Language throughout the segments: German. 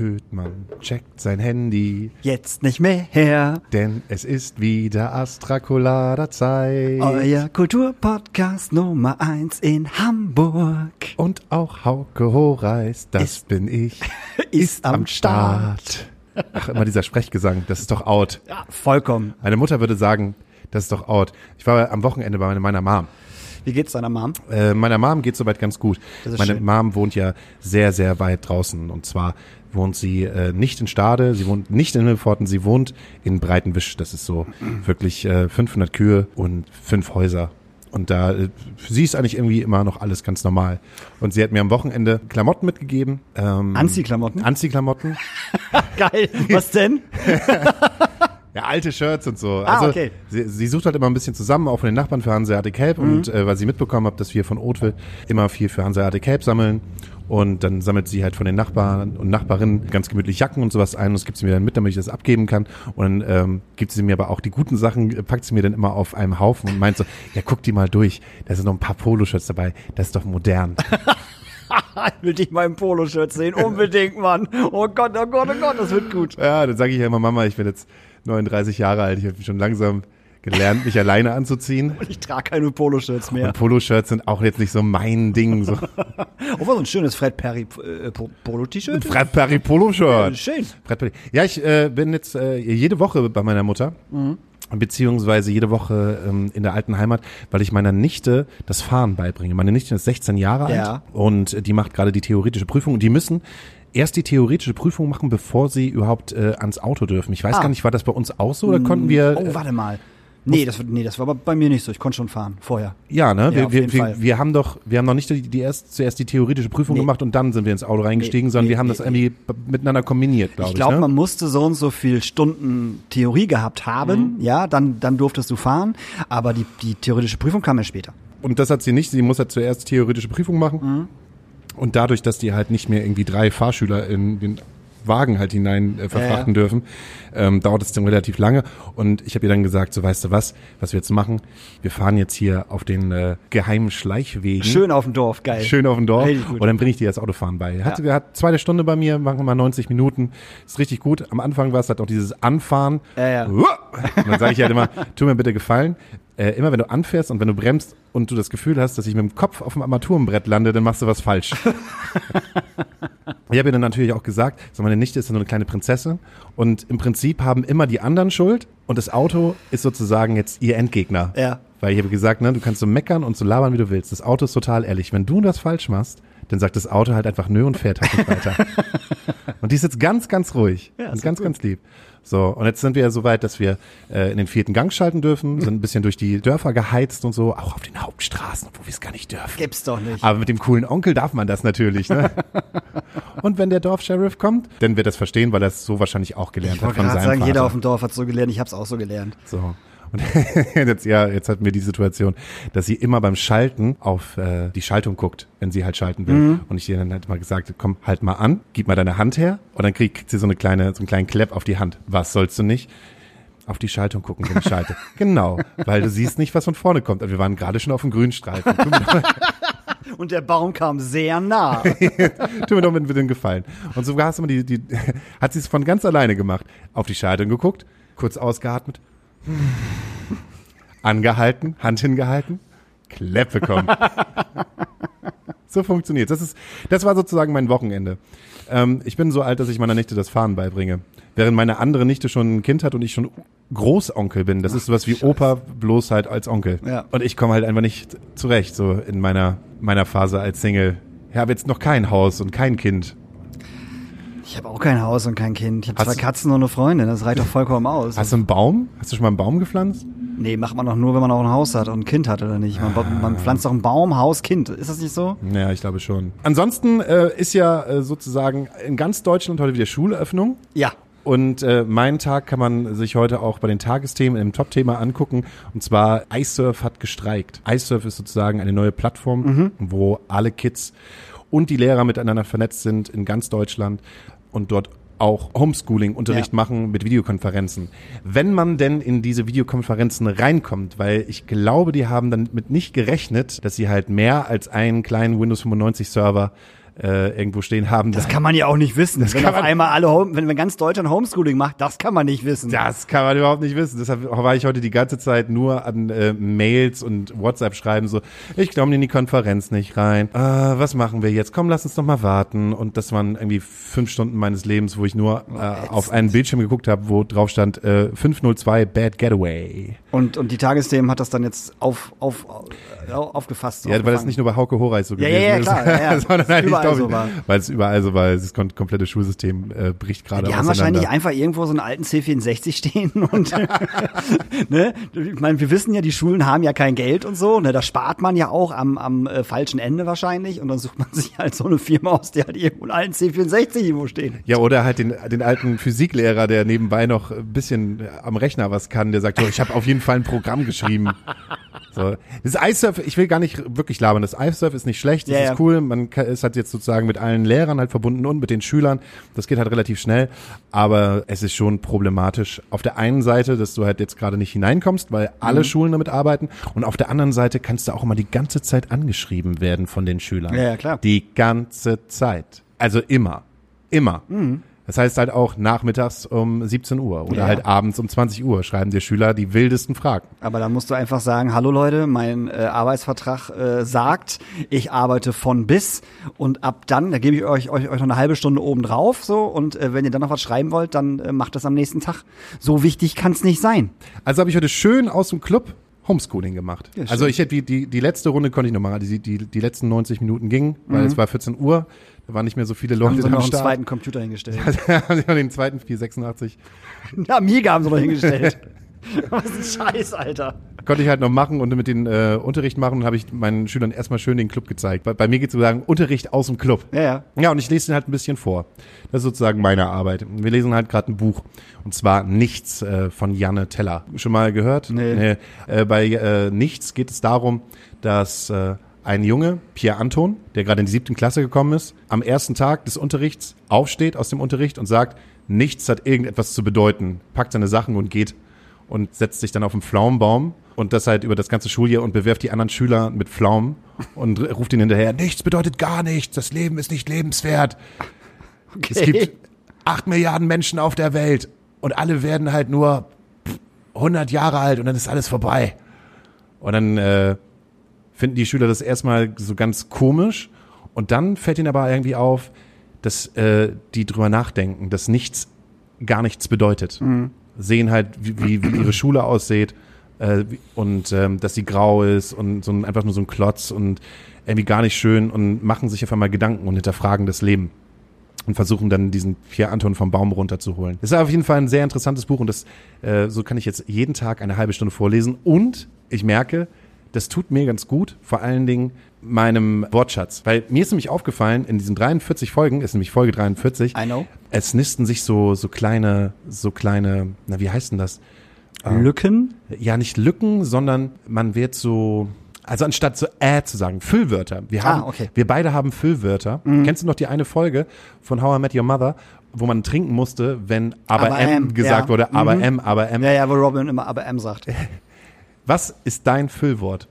Höhtmann checkt sein Handy, Jetzt nicht mehr her. denn es ist wieder Astrakulada-Zeit. Euer Kulturpodcast Nummer eins in Hamburg. Und auch Hauke Horeis, das Ist- bin ich, ist am Start. Ach, immer dieser Sprechgesang, das ist doch out. Ja, vollkommen. Meine Mutter würde sagen, das ist doch out. Ich war am Wochenende bei meiner Mom. Wie geht's deiner Mom? Äh, meiner Mom geht soweit ganz gut. Ist Meine schön. Mom wohnt ja sehr, sehr weit draußen. Und zwar wohnt sie äh, nicht in Stade, sie wohnt nicht in Milforten, sie wohnt in Breitenwisch. Das ist so wirklich äh, 500 Kühe und fünf Häuser. Und da, äh, für sie ist eigentlich irgendwie immer noch alles ganz normal. Und sie hat mir am Wochenende Klamotten mitgegeben. Ähm, Anziehklamotten? Anziehklamotten. Geil. Was denn? Ja, alte Shirts und so. Ah, also okay. sie, sie sucht halt immer ein bisschen zusammen, auch von den Nachbarn für Hanseatic Help. Mhm. Und äh, weil sie mitbekommen hat, dass wir von Oatville immer viel für Hanseatic Help sammeln. Und dann sammelt sie halt von den Nachbarn und Nachbarinnen ganz gemütlich Jacken und sowas ein und das gibt sie mir dann mit, damit ich das abgeben kann. Und dann ähm, gibt sie mir aber auch die guten Sachen, äh, packt sie mir dann immer auf einem Haufen und meint so, ja, guck die mal durch. Da sind noch ein paar Poloshirts dabei. Das ist doch modern. Ich will dich mal im Poloshirt sehen. Unbedingt, Mann. Oh Gott, oh Gott, oh Gott, das wird gut. ja, dann sage ich ja immer, Mama, ich bin jetzt 39 Jahre alt. Ich habe schon langsam gelernt, mich alleine anzuziehen. Ich trage keine Poloshirts mehr. Und Poloshirts sind auch jetzt nicht so mein Ding. So. Oh, war so ein schönes Fred Perry äh, Po- Polo-T-Shirt. Fred Perry Polo-Shirt. Schön. Fred Perry. Ja, ich äh, bin jetzt äh, jede Woche bei meiner Mutter. Beziehungsweise jede Woche ähm, in der alten Heimat, weil ich meiner Nichte das Fahren beibringe. Meine Nichte ist 16 Jahre alt Ja. und äh, die macht gerade die theoretische Prüfung und die müssen erst die theoretische Prüfung machen, bevor sie überhaupt äh, ans Auto dürfen. Ich weiß Ah. gar nicht, war das bei uns auch so oder konnten wir Oh, warte mal. Nee das, nee, das war aber bei mir nicht so. Ich konnte schon fahren, vorher. Ja, ne? Ja, wir, auf wir, jeden wir, Fall. wir haben doch, wir haben noch nicht die, die erst, zuerst die theoretische Prüfung Nee. gemacht und dann sind wir ins Auto reingestiegen, Nee, sondern nee, wir haben das irgendwie miteinander kombiniert, glaube Ich ich. glaube, ne? man musste so und so viel Stunden Theorie gehabt haben, Mhm. ja, dann, dann durftest du fahren, aber die, die theoretische Prüfung kam ja später. Und das hat sie nicht. Sie muss halt zuerst theoretische Prüfung machen. Mhm. Und dadurch, dass die halt nicht mehr irgendwie drei Fahrschüler in den Wagen halt hinein äh, verfrachten Ja, dürfen, ähm, dauert es dann relativ lange. Und ich habe ihr dann gesagt, so weißt du was, was wir jetzt machen? Wir fahren jetzt hier auf den äh, geheimen Schleichwegen. Schön auf dem Dorf, geil. Schön auf dem Dorf. Und dann bringe ich dir das Autofahren bei. Hat, ja. hat zweite Stunde bei mir, machen wir mal 90 Minuten. Ist richtig gut. Am Anfang war es halt auch dieses Anfahren. Ja, ja. Und dann sage ich halt immer, tu mir bitte gefallen. Äh, immer wenn du anfährst und wenn du bremst und du das Gefühl hast, dass ich mit dem Kopf auf dem Armaturenbrett lande, dann machst du was falsch. Ich habe ihr dann natürlich auch gesagt, so meine Nichte ist ja nur eine kleine Prinzessin und im Prinzip haben immer die anderen Schuld und das Auto ist sozusagen jetzt ihr Endgegner. Ja. Weil ich habe gesagt, ne, du kannst so meckern und so labern, wie du willst. Das Auto ist total ehrlich. Wenn du das falsch machst, dann sagt das Auto halt einfach nö und fährt halt nicht weiter. und die ist jetzt ganz, ganz ruhig Ja, und ganz, gut. ganz lieb. So, und jetzt sind wir ja so weit, dass wir äh, in den vierten Gang schalten dürfen, sind ein bisschen durch die Dörfer geheizt und so, auch auf den Hauptstraßen, obwohl wir es gar nicht dürfen. Gibt's doch nicht. Aber mit dem coolen Onkel darf man das natürlich. Ne? Und wenn der Dorfsheriff kommt, dann wird er es verstehen, weil er es so wahrscheinlich auch gelernt ich hat von seinem sagen, Vater. jeder auf dem Dorf hat so gelernt, ich hab's auch so gelernt. so. Und jetzt, ja, jetzt hatten wir die Situation, dass sie immer beim Schalten auf äh, die Schaltung guckt, wenn sie halt schalten will. Mhm. Und ich ihr dann halt mal gesagt, komm, halt mal an, gib mal deine Hand her. Und dann kriegt, kriegt sie so eine kleine, so einen kleinen Klepp auf die Hand. Was sollst du nicht? Auf die Schaltung gucken, wenn ich schalte. genau, weil du siehst nicht, was von vorne kommt. Und wir waren gerade schon auf dem Grünstreifen. Und der Baum kam sehr nah. Tut mir doch mit den Gefallen. Und so hast du mal die, die, hat sie es von ganz alleine gemacht. Auf die Schaltung geguckt, kurz ausgeatmet, angehalten, Hand hingehalten, Klepp bekommen. so funktioniert. Das ist, das war sozusagen mein Wochenende. Ähm, ich bin so alt, dass ich meiner Nichte das Fahren beibringe. Während meine andere Nichte schon ein Kind hat und ich schon Großonkel bin. Das ist sowas wie Opa, bloß halt als Onkel. Ja. Und ich komme halt einfach nicht zurecht, so in meiner, meiner Phase als Single. Ich habe jetzt noch kein Haus und kein Kind. Ich habe auch kein Haus und kein Kind. Ich habe zwei Katzen und eine Freundin. Das reicht doch vollkommen aus. Hast du einen Baum? Hast du schon mal einen Baum gepflanzt? nee, macht man doch nur, wenn man auch ein Haus hat und ein Kind hat, oder nicht? Man, baut- man pflanzt doch einen Baum, Haus, Kind. Ist das nicht so? Ja, ich glaube schon. Ansonsten äh, ist ja äh, sozusagen in ganz Deutschland heute wieder Schulöffnung. Ja. Und äh, meinen Tag kann man sich heute auch bei den Tagesthemen im Top-Thema angucken. Und zwar iSurf hat gestreikt. iSurf ist sozusagen eine neue Plattform, wo alle Kids und die Lehrer miteinander vernetzt sind in ganz Deutschland und dort auch Homeschooling-Unterricht Ja. machen mit Videokonferenzen. Wenn man denn in diese Videokonferenzen reinkommt, weil ich glaube, die haben damit nicht gerechnet, dass sie halt mehr als einen kleinen Windows 95 Server äh, irgendwo stehen haben. Das kann man ja auch nicht wissen. wenn kann auf man- einmal alle, Home, wenn, wenn ganz Deutschland Homeschooling macht, das kann man nicht wissen. Das kann man überhaupt nicht wissen. Deshalb war ich heute die ganze Zeit nur an äh, Mails und WhatsApp schreiben so, ich komme in die Konferenz nicht rein. Äh, was machen wir jetzt? Komm, lass uns doch mal warten. Und das waren irgendwie fünf Stunden meines Lebens, wo ich nur äh, auf einen Bildschirm geguckt habe, wo drauf stand äh, 502 Bad Getaway. Und, und die Tagesthemen hat das dann jetzt auf, auf, äh, aufgefasst. Ja, weil das nicht nur bei Hauke Horeis so Ja, gewesen ja, ja, ist, klar, ja, ja. sondern Das halt überall ich so war. weil es überall so war. Das komplette Schulsystem äh, bricht gerade Die haben wahrscheinlich einfach irgendwo so einen alten C64 stehen und ne, ich meine, wir wissen ja, die Schulen haben ja kein Geld und so, ne, da spart man ja auch am, am äh, falschen Ende wahrscheinlich und dann sucht man sich halt so eine Firma aus, die halt irgendwo einen alten C64 irgendwo stehen. Ja, oder halt den, den alten Physiklehrer, der nebenbei noch ein bisschen am Rechner was kann, der sagt, oh, ich habe auf jeden Fall ein Programm geschrieben. So. Das iSurf, ich will gar nicht wirklich labern, das iSurf ist nicht schlecht, das Ja, ist ja. cool, man kann, ist halt jetzt sozusagen mit allen Lehrern halt verbunden und mit den Schülern, das geht halt relativ schnell, aber es ist schon problematisch. Auf der einen Seite, dass du halt jetzt gerade nicht hineinkommst, weil Mhm. alle Schulen damit arbeiten und auf der anderen Seite kannst du auch immer die ganze Zeit angeschrieben werden von den Schülern. Ja, ja, klar. Die ganze Zeit. Also immer. Immer. Mhm. Das heißt halt auch nachmittags um 17 Uhr oder Ja. halt abends um 20 Uhr schreiben dir Schüler die wildesten Fragen. Aber da musst du einfach sagen, hallo Leute, mein äh, Arbeitsvertrag äh, sagt, ich arbeite von bis und ab dann, da gebe ich euch, euch, euch noch eine halbe Stunde oben drauf so und äh, wenn ihr dann noch was schreiben wollt, dann äh, macht das am nächsten Tag. So wichtig kann es nicht sein. Also habe ich heute schön aus dem Club Homeschooling gemacht. Ja, also ich hätte die, die, die letzte Runde konnte ich noch machen. Die, die, die letzten 90 Minuten gingen, Mhm. weil es war 14 Uhr. Da waren nicht mehr so viele Haben Leute sie am noch einen Start. zweiten Computer hingestellt. haben sie noch den zweiten 486. Ja, Amiga haben sie noch hingestellt. Was ein Scheiß, Alter. Konnte ich halt noch machen und mit den äh, Unterricht machen und habe ich meinen Schülern erstmal schön den Club gezeigt. Bei, bei mir geht es sozusagen Unterricht aus dem Club. Ja, ja. Ja, und ich lese den halt ein bisschen vor. Das ist sozusagen meine Arbeit. Wir lesen halt gerade ein Buch. Und zwar Nichts äh, von Janne Teller. Schon mal gehört? Nee. Äh, bei äh, Nichts geht es darum, dass äh, ein Junge, Pierre Anton, der gerade in die siebten Klasse gekommen ist, am ersten Tag des Unterrichts aufsteht aus dem Unterricht und sagt, nichts hat irgendetwas zu bedeuten, packt seine Sachen und geht und setzt sich dann auf einen Pflaumenbaum und das halt über das ganze Schuljahr und bewerft die anderen Schüler mit Pflaumen und ruft ihnen hinterher, nichts bedeutet gar nichts, das Leben ist nicht lebenswert. Okay. Es gibt acht Milliarden Menschen auf der Welt und alle werden halt nur 100 Jahre alt und dann ist alles vorbei. Und dann äh, finden die Schüler das erstmal so ganz komisch und dann fällt ihnen aber irgendwie auf, dass äh, die drüber nachdenken, dass nichts gar nichts bedeutet. Sehen halt, wie, wie, ihre Schule aussieht äh, und ähm, dass sie grau ist und so ein, einfach nur so ein Klotz und irgendwie gar nicht schön und machen sich auf einmal Gedanken und hinterfragen das Leben und versuchen dann diesen Pierre Anton vom Baum runterzuholen. Das ist auf jeden Fall ein sehr interessantes Buch und das äh, so kann ich jetzt jeden Tag eine halbe Stunde vorlesen und ich merke, das tut mir ganz gut, vor allen Dingen meinem Wortschatz, weil mir ist nämlich aufgefallen, in diesen 43 Folgen, ist nämlich Folge 43, I know. es nisten sich so so kleine so kleine, na wie heißt denn das? Lücken? Ja, nicht Lücken, sondern man wird so, also anstatt so äh zu sagen, Füllwörter. Wir haben, Ah, okay. Mhm. wir beide haben Füllwörter. Kennst du noch die eine Folge von How I Met Your Mother, wo man trinken musste, wenn aber, Aber M, M, gesagt ja. wurde, aber Mhm. M, aber M. Ja, ja, wo Robin immer aber M sagt. Was ist dein Füllwort?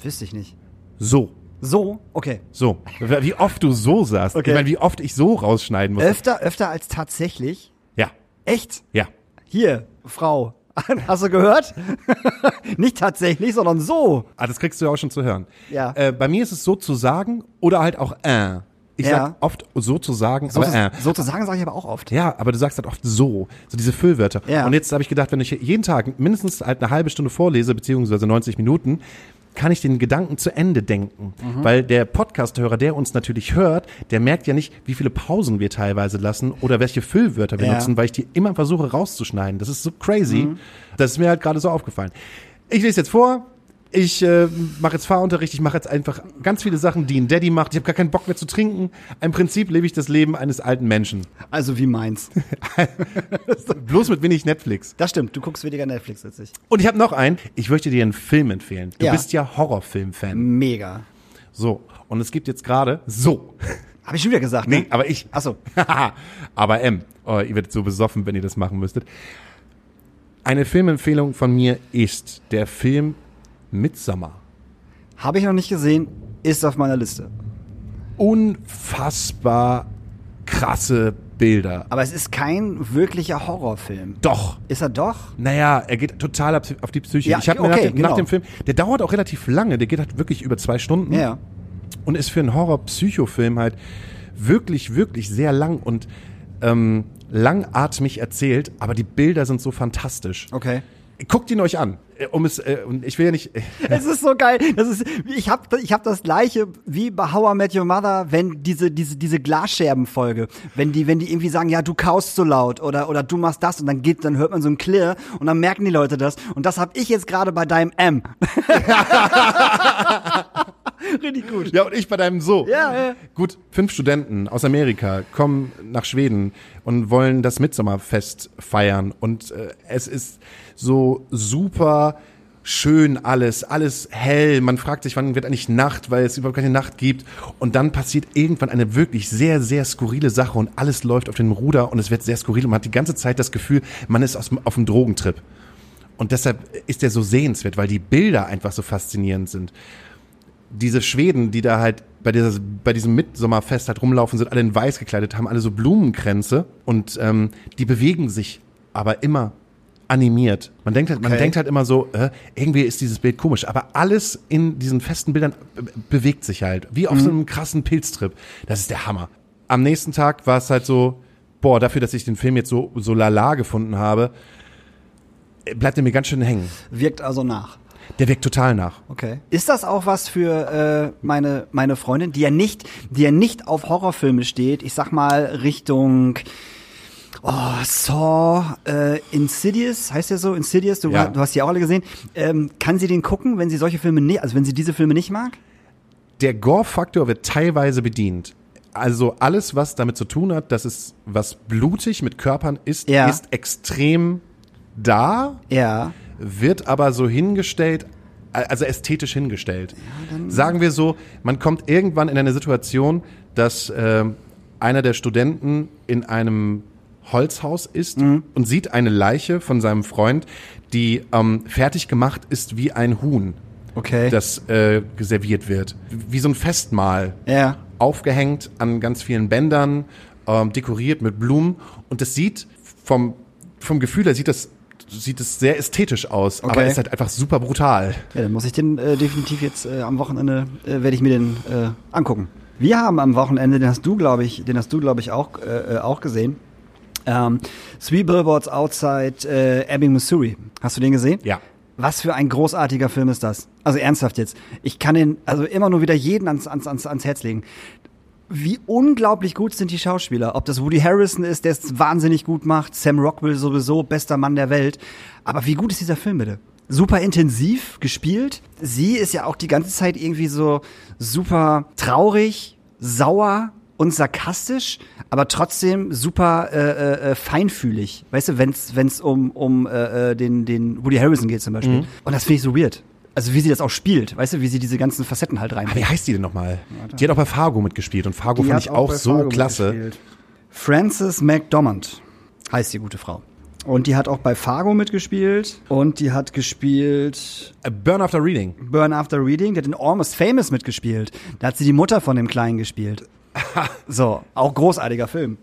Wüsste ich nicht. So. So, okay. So. Wie oft du so sagst. Okay. Ich meine, wie oft ich so rausschneiden muss. Öfter, öfter als tatsächlich. Ja. Echt? Ja. Hier, Frau. Hast du gehört? nicht tatsächlich, sondern so. Ah, das kriegst du ja auch schon zu hören. Ja. Äh, bei mir ist es so zu sagen oder halt auch äh. Ich Ja. sag oft so zu sagen, So, aber äh. sozusagen sage ich aber auch oft. Ja, aber du sagst halt oft so, so diese Füllwörter. Ja. Und jetzt habe ich gedacht, wenn ich jeden Tag mindestens halt eine halbe Stunde vorlese, beziehungsweise 90 Minuten, kann ich den Gedanken zu Ende denken. Mhm. Weil der Podcast-Hörer, der uns natürlich hört, der merkt ja nicht, wie viele Pausen wir teilweise lassen oder welche Füllwörter wir Ja. nutzen, weil ich die immer versuche rauszuschneiden. Das ist so crazy. Mhm. Das ist mir halt gerade so aufgefallen. Ich lese jetzt vor. Ich äh, mache jetzt Fahrunterricht, ich mache jetzt einfach ganz viele Sachen, die ein Daddy macht. Ich habe gar keinen Bock mehr zu trinken. Im Prinzip lebe ich das Leben eines alten Menschen. Also wie meins. Bloß mit wenig Netflix. Das stimmt, du guckst weniger Netflix als ich. Und ich habe noch einen. Ich möchte dir einen Film empfehlen. Du Ja. bist ja Horrorfilm-Fan. Mega. So. Und es gibt jetzt gerade so. Habe ich schon wieder gesagt, Nee, ne? aber ich. Achso. aber M. Oh, ihr werdet so besoffen, wenn ihr das machen müsstet. Eine Filmempfehlung von mir ist der Film Midsummer. Habe ich noch nicht gesehen, ist auf meiner Liste. unfassbar krasse Bilder. Aber es ist kein wirklicher Horrorfilm. Doch. Ist er doch? Naja, er geht total auf die Psyche. Ja, ich habe mir okay, nach, dem, genau. nach dem Film, der dauert auch relativ lange, der geht halt wirklich über zwei Stunden Ja. und ist für einen Horror-Psycho-Film halt wirklich, wirklich sehr lang und ähm, langatmig erzählt, aber die Bilder sind so fantastisch. Okay. Guckt ihn euch an. Äh, Um es, äh, und ich will ja nicht. äh, Es ist so geil. Das ist, ich habe ich hab das gleiche wie bei How I Met Your Mother, wenn diese, diese, diese Glasscherbenfolge, wenn die, wenn die irgendwie sagen, ja, du kaust so laut oder, oder du machst das und dann geht, dann hört man so ein Klirr und dann merken die Leute das. Und das habe ich jetzt gerade bei deinem M. Richtig gut. Ja, und ich bei deinem So. Ja, ja. Gut, fünf Studenten aus Amerika kommen nach Schweden und wollen das Mitsommerfest feiern. Und äh, es ist so super schön alles, alles hell. Man fragt sich, wann wird eigentlich Nacht, weil es überhaupt keine Nacht gibt. Und dann passiert irgendwann eine wirklich sehr, sehr skurrile Sache und alles läuft auf dem Ruder und es wird sehr skurril und man hat die ganze Zeit das Gefühl, man ist aus, auf einem Drogentrip. Und deshalb ist der so sehenswert, weil die Bilder einfach so faszinierend sind diese Schweden, die da halt bei, dieser, bei diesem Mitsommerfest halt rumlaufen, sind alle in weiß gekleidet, haben alle so Blumenkränze und ähm, die bewegen sich aber immer animiert. Man denkt halt, man Okay. denkt halt immer so, äh, irgendwie ist dieses Bild komisch, aber alles in diesen festen Bildern be bewegt sich halt, wie auf so einem krassen Pilztrip. Das ist der Hammer. Am nächsten Tag war es halt so, boah, dafür, dass ich den Film jetzt so, so lala gefunden habe, äh, bleibt er mir ganz schön hängen. Wirkt also nach. Der wirkt total nach. Okay. Ist das auch was für äh, meine meine Freundin, die ja nicht, die ja nicht auf Horrorfilme steht? Ich sag mal Richtung oh, Saw, äh, Insidious, heißt der so? Insidious, du, Ja. du hast die auch alle gesehen. Ähm, kann sie den gucken, wenn sie solche Filme nicht, also wenn sie diese Filme nicht mag? der Gore-Faktor wird teilweise bedient. Also alles, was damit zu tun hat, dass es was blutig mit Körpern ist, Ja. ist extrem da, Ja. wird aber so hingestellt, also ästhetisch hingestellt. Sagen wir so, man kommt irgendwann in eine Situation, dass ähm, einer der Studenten in einem Holzhaus ist und sieht eine Leiche von seinem Freund, die ähm, fertig gemacht ist wie ein Huhn Okay. das äh, serviert wird. Wie so ein Festmahl. ja. Aufgehängt an ganz vielen Bändern, ähm, dekoriert mit Blumen. Und das sieht vom, vom Gefühl her sieht das, sieht es sehr ästhetisch aus, aber Okay. ist halt einfach super brutal. Ja, dann muss ich den äh, definitiv jetzt äh, am Wochenende äh, werde ich mir den äh, angucken. Wir haben am Wochenende, den hast du glaube ich, den hast du glaube ich auch äh, auch gesehen. Ähm, Three Billboards Outside äh, Ebbing, Missouri. Hast du den gesehen? Ja. Was für ein großartiger Film ist das? Also ernsthaft jetzt. Ich kann den also immer nur wieder jeden ans, ans, ans, ans Herz legen. Wie unglaublich gut sind die Schauspieler. Ob das Woody Harrison ist, der es wahnsinnig gut macht, Sam Rockwell sowieso, bester Mann der Welt. Aber wie gut ist dieser Film bitte? Super intensiv gespielt. Sie ist ja auch die ganze Zeit irgendwie so super traurig, sauer und sarkastisch, aber trotzdem super äh, äh, äh, feinfühlig. Weißt du, wenn es um, um äh, äh, den, den Woody Harrison geht zum Beispiel. Und das finde ich so weird. Also wie sie das auch spielt, weißt du, wie sie diese ganzen Facetten halt reinbringt. wie heißt die denn nochmal? Die hat auch bei Fargo mitgespielt und Fargo fand hat ich auch bei so Fargo klasse. Frances McDormand heißt die gute Frau. Und die hat auch bei Fargo mitgespielt und die hat gespielt Äh, Burn After Reading. Burn After Reading, die hat in Almost Famous mitgespielt. Da hat sie die Mutter von dem Kleinen gespielt. So, auch großartiger Film.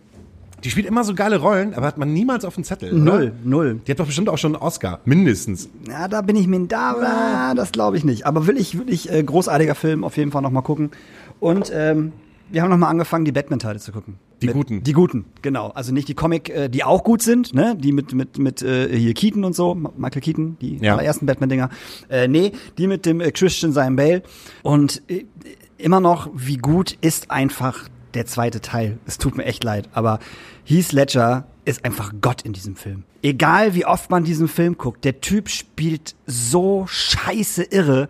Die spielt immer so geile Rollen, aber hat man niemals auf dem Zettel. oder? Null, null. Die hat doch bestimmt auch schon einen Oscar, mindestens. Ja, da bin ich mir da, das glaube ich nicht. Aber will ich wirklich äh, großartiger Film auf jeden Fall noch mal gucken. Und ähm, wir haben noch mal angefangen, die Batman-Teile zu gucken. Die mit, guten. Die guten, genau. Also nicht die Comic, äh, die auch gut sind, ne? Die mit mit mit äh, hier Keaton und so, Michael Keaton, die Ja. allerersten Batman-Dinger. Äh, nee, die mit dem äh, Christian Simon Bale. Und äh, immer noch, wie gut ist einfach der zweite Teil. Es tut mir echt leid, aber Heath Ledger ist einfach Gott in diesem Film. Egal wie oft man diesen Film guckt, der Typ spielt so scheiße irre.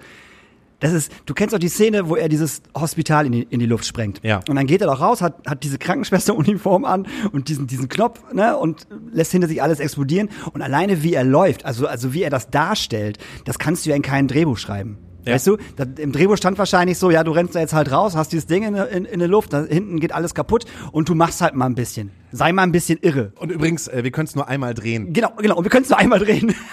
Das ist, du kennst auch die Szene, wo er dieses Hospital in die, in die Luft sprengt. Ja. Und dann geht er doch raus, hat, hat diese Krankenschwesteruniform an und diesen, diesen Knopf, ne, und lässt hinter sich alles explodieren. Und alleine wie er läuft, also, also wie er das darstellt, das kannst du ja in kein Drehbuch schreiben. Ja. Weißt du, da, im Drehbuch stand wahrscheinlich so, ja, du rennst da jetzt halt raus, hast dieses Ding in, in, in der Luft, da hinten geht alles kaputt und du machst halt mal ein bisschen. Sei mal ein bisschen irre. Und übrigens, äh, wir können es nur einmal drehen. Genau, genau. Und wir können es nur einmal drehen.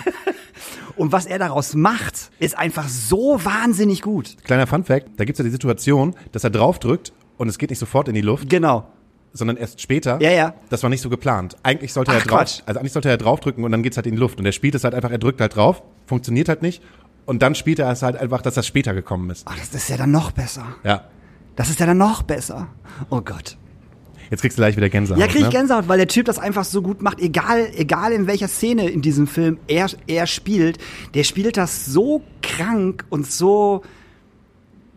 Und was er daraus macht, ist einfach so wahnsinnig gut. Kleiner Funfact, da gibt's ja die Situation, dass er draufdrückt und es geht nicht sofort in die Luft, Genau. sondern erst später. Ja, ja. Das war nicht so geplant. Eigentlich sollte Ach, er drauf, Quatsch. also eigentlich sollte er draufdrücken und dann geht's halt in die Luft. Und er spielt es halt einfach, er drückt halt drauf, funktioniert halt nicht. Und dann spielt er es halt einfach, dass das später gekommen ist. Ach, das ist ja dann noch besser. Ja. Das ist ja dann noch besser. Oh Gott. Jetzt kriegst du gleich wieder Gänsehaut. Ja, krieg ich ne? Gänsehaut, weil der Typ das einfach so gut macht. Egal, egal in welcher Szene in diesem Film er, er spielt, der spielt das so krank und so.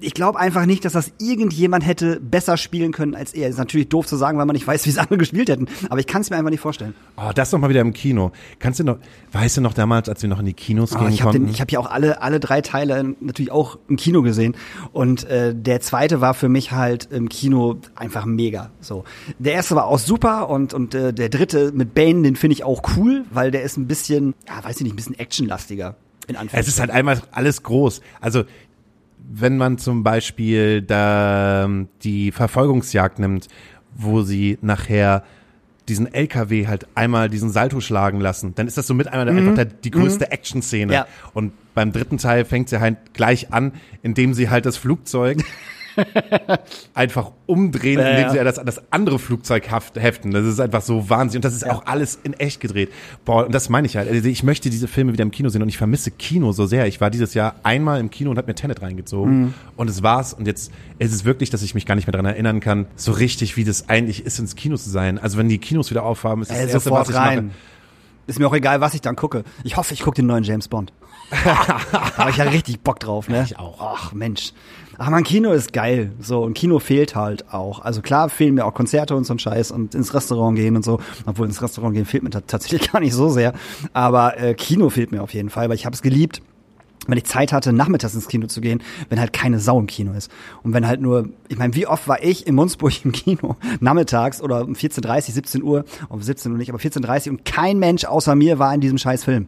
Ich glaube einfach nicht, dass das irgendjemand hätte besser spielen können als er. Ist natürlich doof zu sagen, weil man nicht weiß, wie es andere gespielt hätten. Aber ich kann es mir einfach nicht vorstellen. Oh, das noch mal wieder im Kino. Kannst du noch, weißt du noch damals, als wir noch in die Kinos Oh, gehen ich habe konnten? hab ja auch alle, alle drei Teile natürlich auch im Kino gesehen. Und äh, der zweite war für mich halt im Kino einfach mega. So, Der erste war auch super und, und äh, der dritte mit Bane, den finde ich auch cool, weil der ist ein bisschen, ja, weiß ich nicht, ein bisschen actionlastiger. In es ist halt einmal alles groß. Also, wenn man zum Beispiel da ähm, die Verfolgungsjagd nimmt, wo sie nachher diesen LKW halt einmal diesen Salto schlagen lassen, dann ist das so mit einmal einfach der, die größte Action-Szene. Mhm. Ja. Und beim dritten Teil fängt sie halt gleich an, indem sie halt das Flugzeug einfach umdrehen, Ja, indem ja. sie das an das andere Flugzeug heften. Das ist einfach so Wahnsinn. Und das ist auch alles in echt gedreht. Boah, und das meine ich halt. Also ich möchte diese Filme wieder im Kino sehen und ich vermisse Kino so sehr. Ich war dieses Jahr einmal im Kino und habe mir Tenet reingezogen. Mhm. Und es war's. Und jetzt ist es wirklich, dass ich mich gar nicht mehr daran erinnern kann, so richtig, wie das eigentlich ist, ins Kino zu sein. Also wenn die Kinos wieder aufhaben, ist das Ey, Erste, sofort was ich rein. mache. Ist mir auch egal, was ich dann gucke. Ich hoffe, ich gucke den neuen James Bond. Habe ich ja richtig Bock drauf, ne? Ich auch. Ach, Mensch. Ach man, Kino ist geil. So, und Kino fehlt halt auch. Also klar fehlen mir auch Konzerte und so ein Scheiß und ins Restaurant gehen und so. Obwohl ins Restaurant gehen fehlt mir ta- tatsächlich gar nicht so sehr. Aber äh, Kino fehlt mir auf jeden Fall, weil ich habe es geliebt wenn ich Zeit hatte, nachmittags ins Kino zu gehen, wenn halt keine Sau im Kino ist. Und wenn halt nur, ich meine, wie oft war ich in Munzburg im Kino, nachmittags oder um 14.30, 17 Uhr, um 17 Uhr nicht, aber 14.30 und kein Mensch außer mir war in diesem scheiß Film.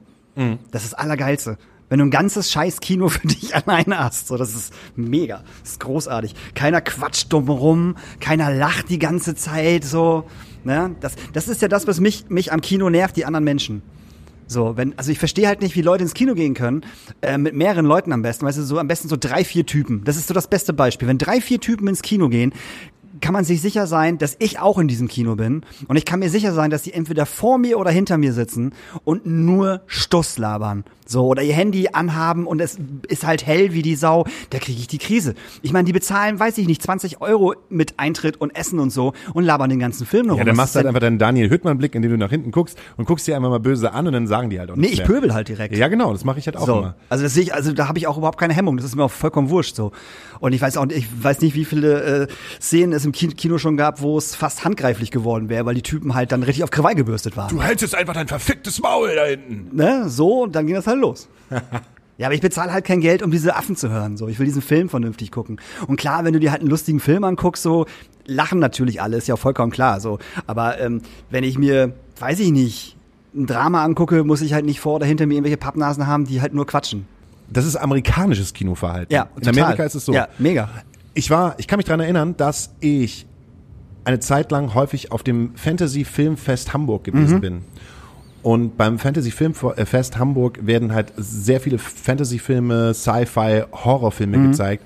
Das ist das Allergeilste. Wenn du ein ganzes scheiß Kino für dich alleine hast, so, das ist mega. Das ist großartig. Keiner quatscht dumm rum, keiner lacht die ganze Zeit, so, ne? Das, das ist ja das, was mich, mich am Kino nervt, die anderen Menschen. So, wenn, also ich verstehe halt nicht, wie Leute ins Kino gehen können, äh, mit mehreren Leuten am besten, weißt du, so am besten so drei, vier Typen. Das ist so das beste Beispiel. Wenn drei, vier Typen ins Kino gehen, kann man sich sicher sein, dass ich auch in diesem Kino bin. Und ich kann mir sicher sein, dass die entweder vor mir oder hinter mir sitzen und nur Stuss labern. So, oder ihr Handy anhaben und es ist halt hell wie die Sau, da kriege ich die Krise. Ich meine, die bezahlen, weiß ich nicht, 20 Euro mit Eintritt und Essen und so und labern den ganzen Film noch Ja, dann machst du halt einfach deinen Daniel Hüttmann-Blick, indem du nach hinten guckst und guckst dir einmal mal böse an und dann sagen die halt auch Nee, ich mehr. pöbel halt direkt. Ja, genau, das mache ich halt auch So, immer. also das sehe ich, also da habe ich auch überhaupt keine Hemmung. Das ist mir auch vollkommen wurscht so. Und ich weiß auch, ich weiß nicht, wie viele äh, Szenen es im Ki- Kino schon gab, wo es fast handgreiflich geworden wäre, weil die Typen halt dann richtig auf Krawall gebürstet waren. Du hältst jetzt einfach dein verficktes Maul da hinten. Ne? So und dann ging das halt los. Ja, aber ich bezahle halt kein Geld, um diese Affen zu hören. So, ich will diesen Film vernünftig gucken. Und klar, wenn du dir halt einen lustigen Film anguckst, so lachen natürlich alle, ist ja vollkommen klar. So, aber ähm, wenn ich mir, weiß ich nicht, ein Drama angucke, muss ich halt nicht vor oder hinter mir irgendwelche Pappnasen haben, die halt nur quatschen. Das ist amerikanisches Kinoverhalten. Ja, In total. Amerika ist es so. Ja, mega. Ich war, ich kann mich daran erinnern, dass ich eine Zeit lang häufig auf dem Fantasy Filmfest Hamburg gewesen Mhm. bin. Und beim Fantasy Filmfest Hamburg werden halt sehr viele Fantasy-Filme, Sci-Fi, Horrorfilme Mhm. gezeigt.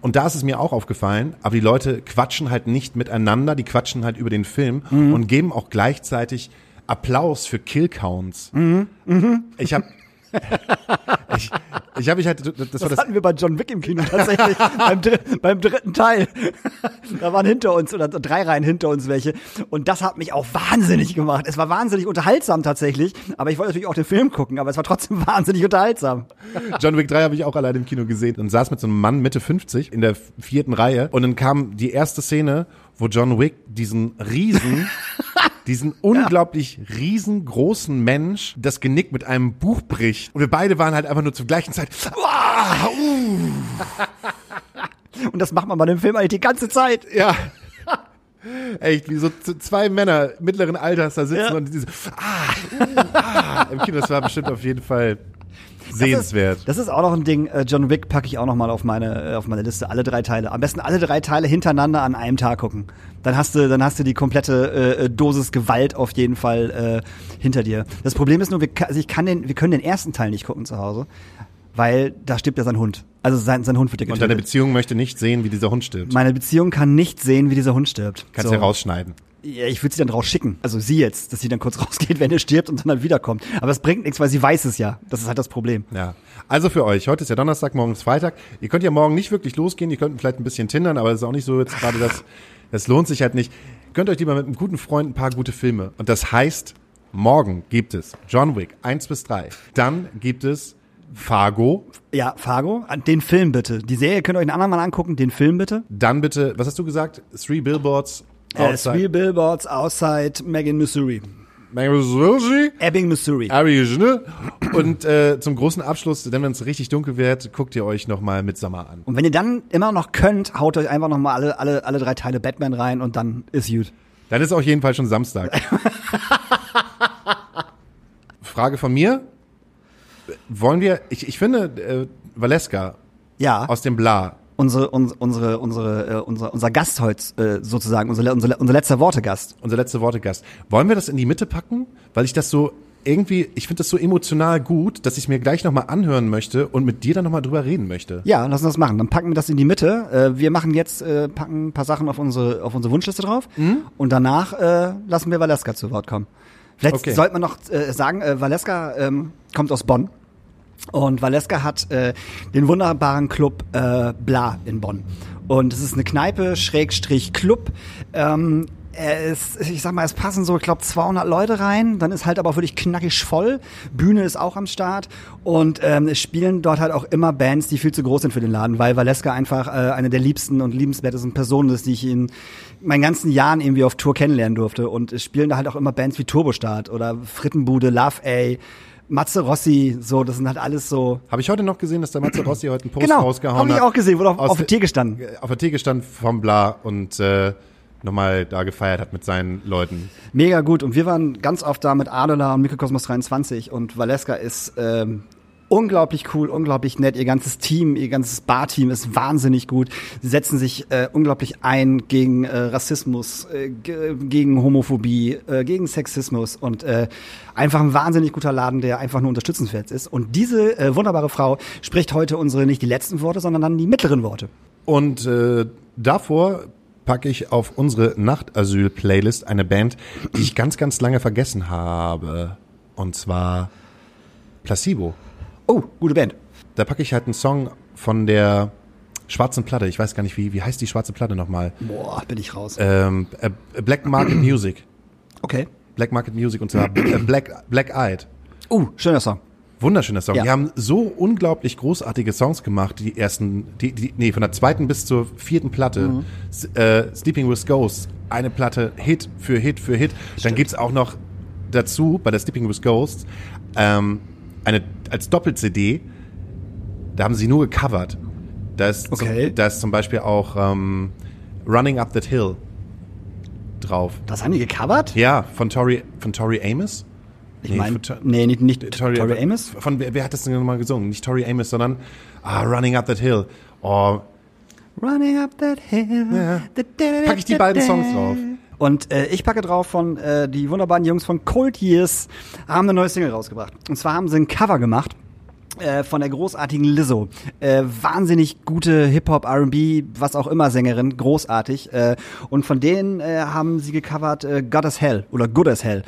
Und da ist es mir auch aufgefallen, aber die Leute quatschen halt nicht miteinander, die quatschen halt über den Film Mhm. und geben auch gleichzeitig Applaus für Killcounts. Mhm. Ich habe ich, ich habe mich halt, das, war Das, das hatten wir bei John Wick im Kino tatsächlich beim, dr beim dritten Teil. da waren hinter uns oder drei Reihen hinter uns welche und das hat mich auch wahnsinnig gemacht. Es war wahnsinnig unterhaltsam tatsächlich, aber ich wollte natürlich auch den Film gucken, aber es war trotzdem wahnsinnig unterhaltsam. John Wick 3 habe ich auch allein im Kino gesehen und saß mit so einem Mann Mitte 50 in der vierten Reihe und dann kam die erste Szene, wo John Wick diesen riesen, diesen unglaublich riesengroßen Mensch das Genick mit einem Buch bricht. Und wir beide waren halt einfach nur zur gleichen Zeit. Ah, uh, Und das macht man bei dem Film eigentlich die ganze Zeit. ja. Echt, wie so zwei Männer mittleren Alters da sitzen Ja. und diese ah, uh, ah, im Kino. Das war bestimmt auf jeden Fall sehenswert. Das ist auch noch ein Ding. äh, John Wick packe ich auch noch mal auf meine äh, auf meine Liste. Alle drei Teile. Am besten alle drei Teile hintereinander an einem Tag gucken. Dann hast du dann hast du die komplette äh, Dosis Gewalt auf jeden Fall äh, hinter dir. Das Problem ist nur, wir, also ich kann den, wir können den ersten Teil nicht gucken zu Hause, weil da stirbt ja sein Hund. Also sein, sein Hund wird ja Und getötet. deine Beziehung möchte nicht sehen, wie dieser Hund stirbt. Meine Beziehung kann nicht sehen, wie dieser Hund stirbt. Kannst So. du ja rausschneiden. Ja, ich würde sie dann rausschicken. Also sie jetzt, dass sie dann kurz rausgeht, wenn er stirbt und dann halt wiederkommt. Aber es bringt nichts, weil sie weiß es ja. Das ist halt das Problem. Ja. Also für euch, heute ist ja Donnerstag, morgen ist Freitag. Ihr könnt ja morgen nicht wirklich losgehen, ihr könnt vielleicht ein bisschen tindern, aber das ist auch nicht so jetzt gerade das, das lohnt sich halt nicht. Ihr könnt euch lieber mit einem guten Freund ein paar gute Filme. Und das heißt, morgen gibt es John Wick 1 bis 3. Dann gibt es Fargo. Ja, Fargo, den Film bitte. Die Serie könnt ihr euch ein andermal angucken, den Film bitte. Dann bitte, was hast du gesagt? Three Billboards. Äh, Three Billboards Outside Megan, Missouri. Missouri. Ebbing, Missouri. Arizona. Und äh, zum großen Abschluss, wenn es richtig dunkel wird, guckt ihr euch nochmal Midsommar an. Und wenn ihr dann immer noch könnt, haut euch einfach nochmal alle, alle, alle drei Teile Batman rein und dann ist gut. Dann ist auf jeden Fall schon Samstag. Frage von mir. Wollen wir, ich, ich finde, äh, Valeska Ja. aus dem Bla, unsere, uns- unsere, unsere, äh, unser, unser Gast heute äh, sozusagen, unser, unser, unser letzter Wortegast. unser letzte Worte Gast. Wollen wir das in die Mitte packen? Weil ich das so irgendwie, ich finde das so emotional gut, dass ich mir gleich nochmal anhören möchte und mit dir dann nochmal drüber reden möchte. Ja, lass uns das machen. Dann packen wir das in die Mitte. Äh, wir machen jetzt, äh, packen ein paar Sachen auf unsere, auf unsere Wunschliste drauf. Und danach äh, lassen wir Valeska zu Wort kommen. Vielleicht Okay. sollte man noch äh, sagen, äh, Valeska ähm, kommt aus Bonn. Und Valeska hat äh, den wunderbaren Club äh, Bla in Bonn. Und es ist eine Kneipe, Schrägstrich Club. Ähm, ist, ich sag mal, es passen so, ich glaube, 200 Leute rein. Dann ist halt aber wirklich knackig voll. Bühne ist auch am Start. Und ähm, es spielen dort halt auch immer Bands, die viel zu groß sind für den Laden, weil Valeska einfach äh, eine der liebsten und liebenswertesten Personen ist, die ich in meinen ganzen Jahren irgendwie auf Tour kennenlernen durfte. Und es spielen da halt auch immer Bands wie Turbostart oder Frittenbude, Love A. Matze Rossi, so, das sind halt alles so. Habe ich heute noch gesehen, dass der Matze Rossi heute einen Post Genau, rausgehauen habe ich hat. auch gesehen, wurde auf, Aus auf der Tee gestanden. Auf der Theke stand vom Bla und äh, nochmal da gefeiert hat mit seinen Leuten. Mega gut. Und wir waren ganz oft da mit Adela und Mikrokosmos 23 und Valeska ist ähm, unglaublich cool, unglaublich nett. Ihr ganzes Team, ihr ganzes Barteam ist wahnsinnig gut. Sie setzen sich äh, unglaublich ein gegen äh, Rassismus, äh, ge- gegen Homophobie, äh, gegen Sexismus und äh, einfach ein wahnsinnig guter Laden, der einfach nur unterstützenswert ist. Und diese äh, wunderbare Frau spricht heute unsere nicht die letzten Worte, sondern dann die mittleren Worte. Und äh, davor packe ich auf unsere Nachtasyl-Playlist eine Band, die ich ganz, ganz lange vergessen habe. Und zwar Placebo. Oh, gute Band. Da packe ich halt einen Song von der schwarzen Platte. Ich weiß gar nicht, wie, wie heißt die schwarze Platte nochmal? Boah, bin ich raus. Ähm, äh, Black Market Music. Okay. Black Market Music und zwar äh, Black, Black Eyed. Uh, schöner Song. Wunderschöner Song. Ja. Die haben so unglaublich großartige Songs gemacht, die ersten, die, die, nee, von der zweiten bis zur vierten Platte. Mhm. Äh, Sleeping with Ghosts, eine Platte, Hit für Hit für Hit. Dann gibt's auch noch dazu, bei der Sleeping with Ghosts, ähm, eine, als Doppel-CD, da haben sie nur gecovert. Da ist, Okay. zum, da ist zum Beispiel auch ähm, Running Up That Hill drauf. Das haben die gecovert? Ja, von Tori, von Tori Amos. Ich Nee, meine, nee, nicht, nicht Tori, Tori, Amos. Von wer, wer hat das denn nochmal gesungen? Nicht Tori Amos, sondern ah, Running Up That Hill. Oh, Running up that hill. Ja. Pack ich die beiden Songs drauf. Und äh, ich packe drauf von äh, die wunderbaren Jungs von Cold Years haben eine neue Single rausgebracht. Und zwar haben sie ein Cover gemacht äh, von der großartigen Lizzo. Äh, wahnsinnig gute Hip-Hop, R&B, was auch immer Sängerin, großartig. Äh, und von denen äh, haben sie gecovert äh, God as Hell oder Good as Hell.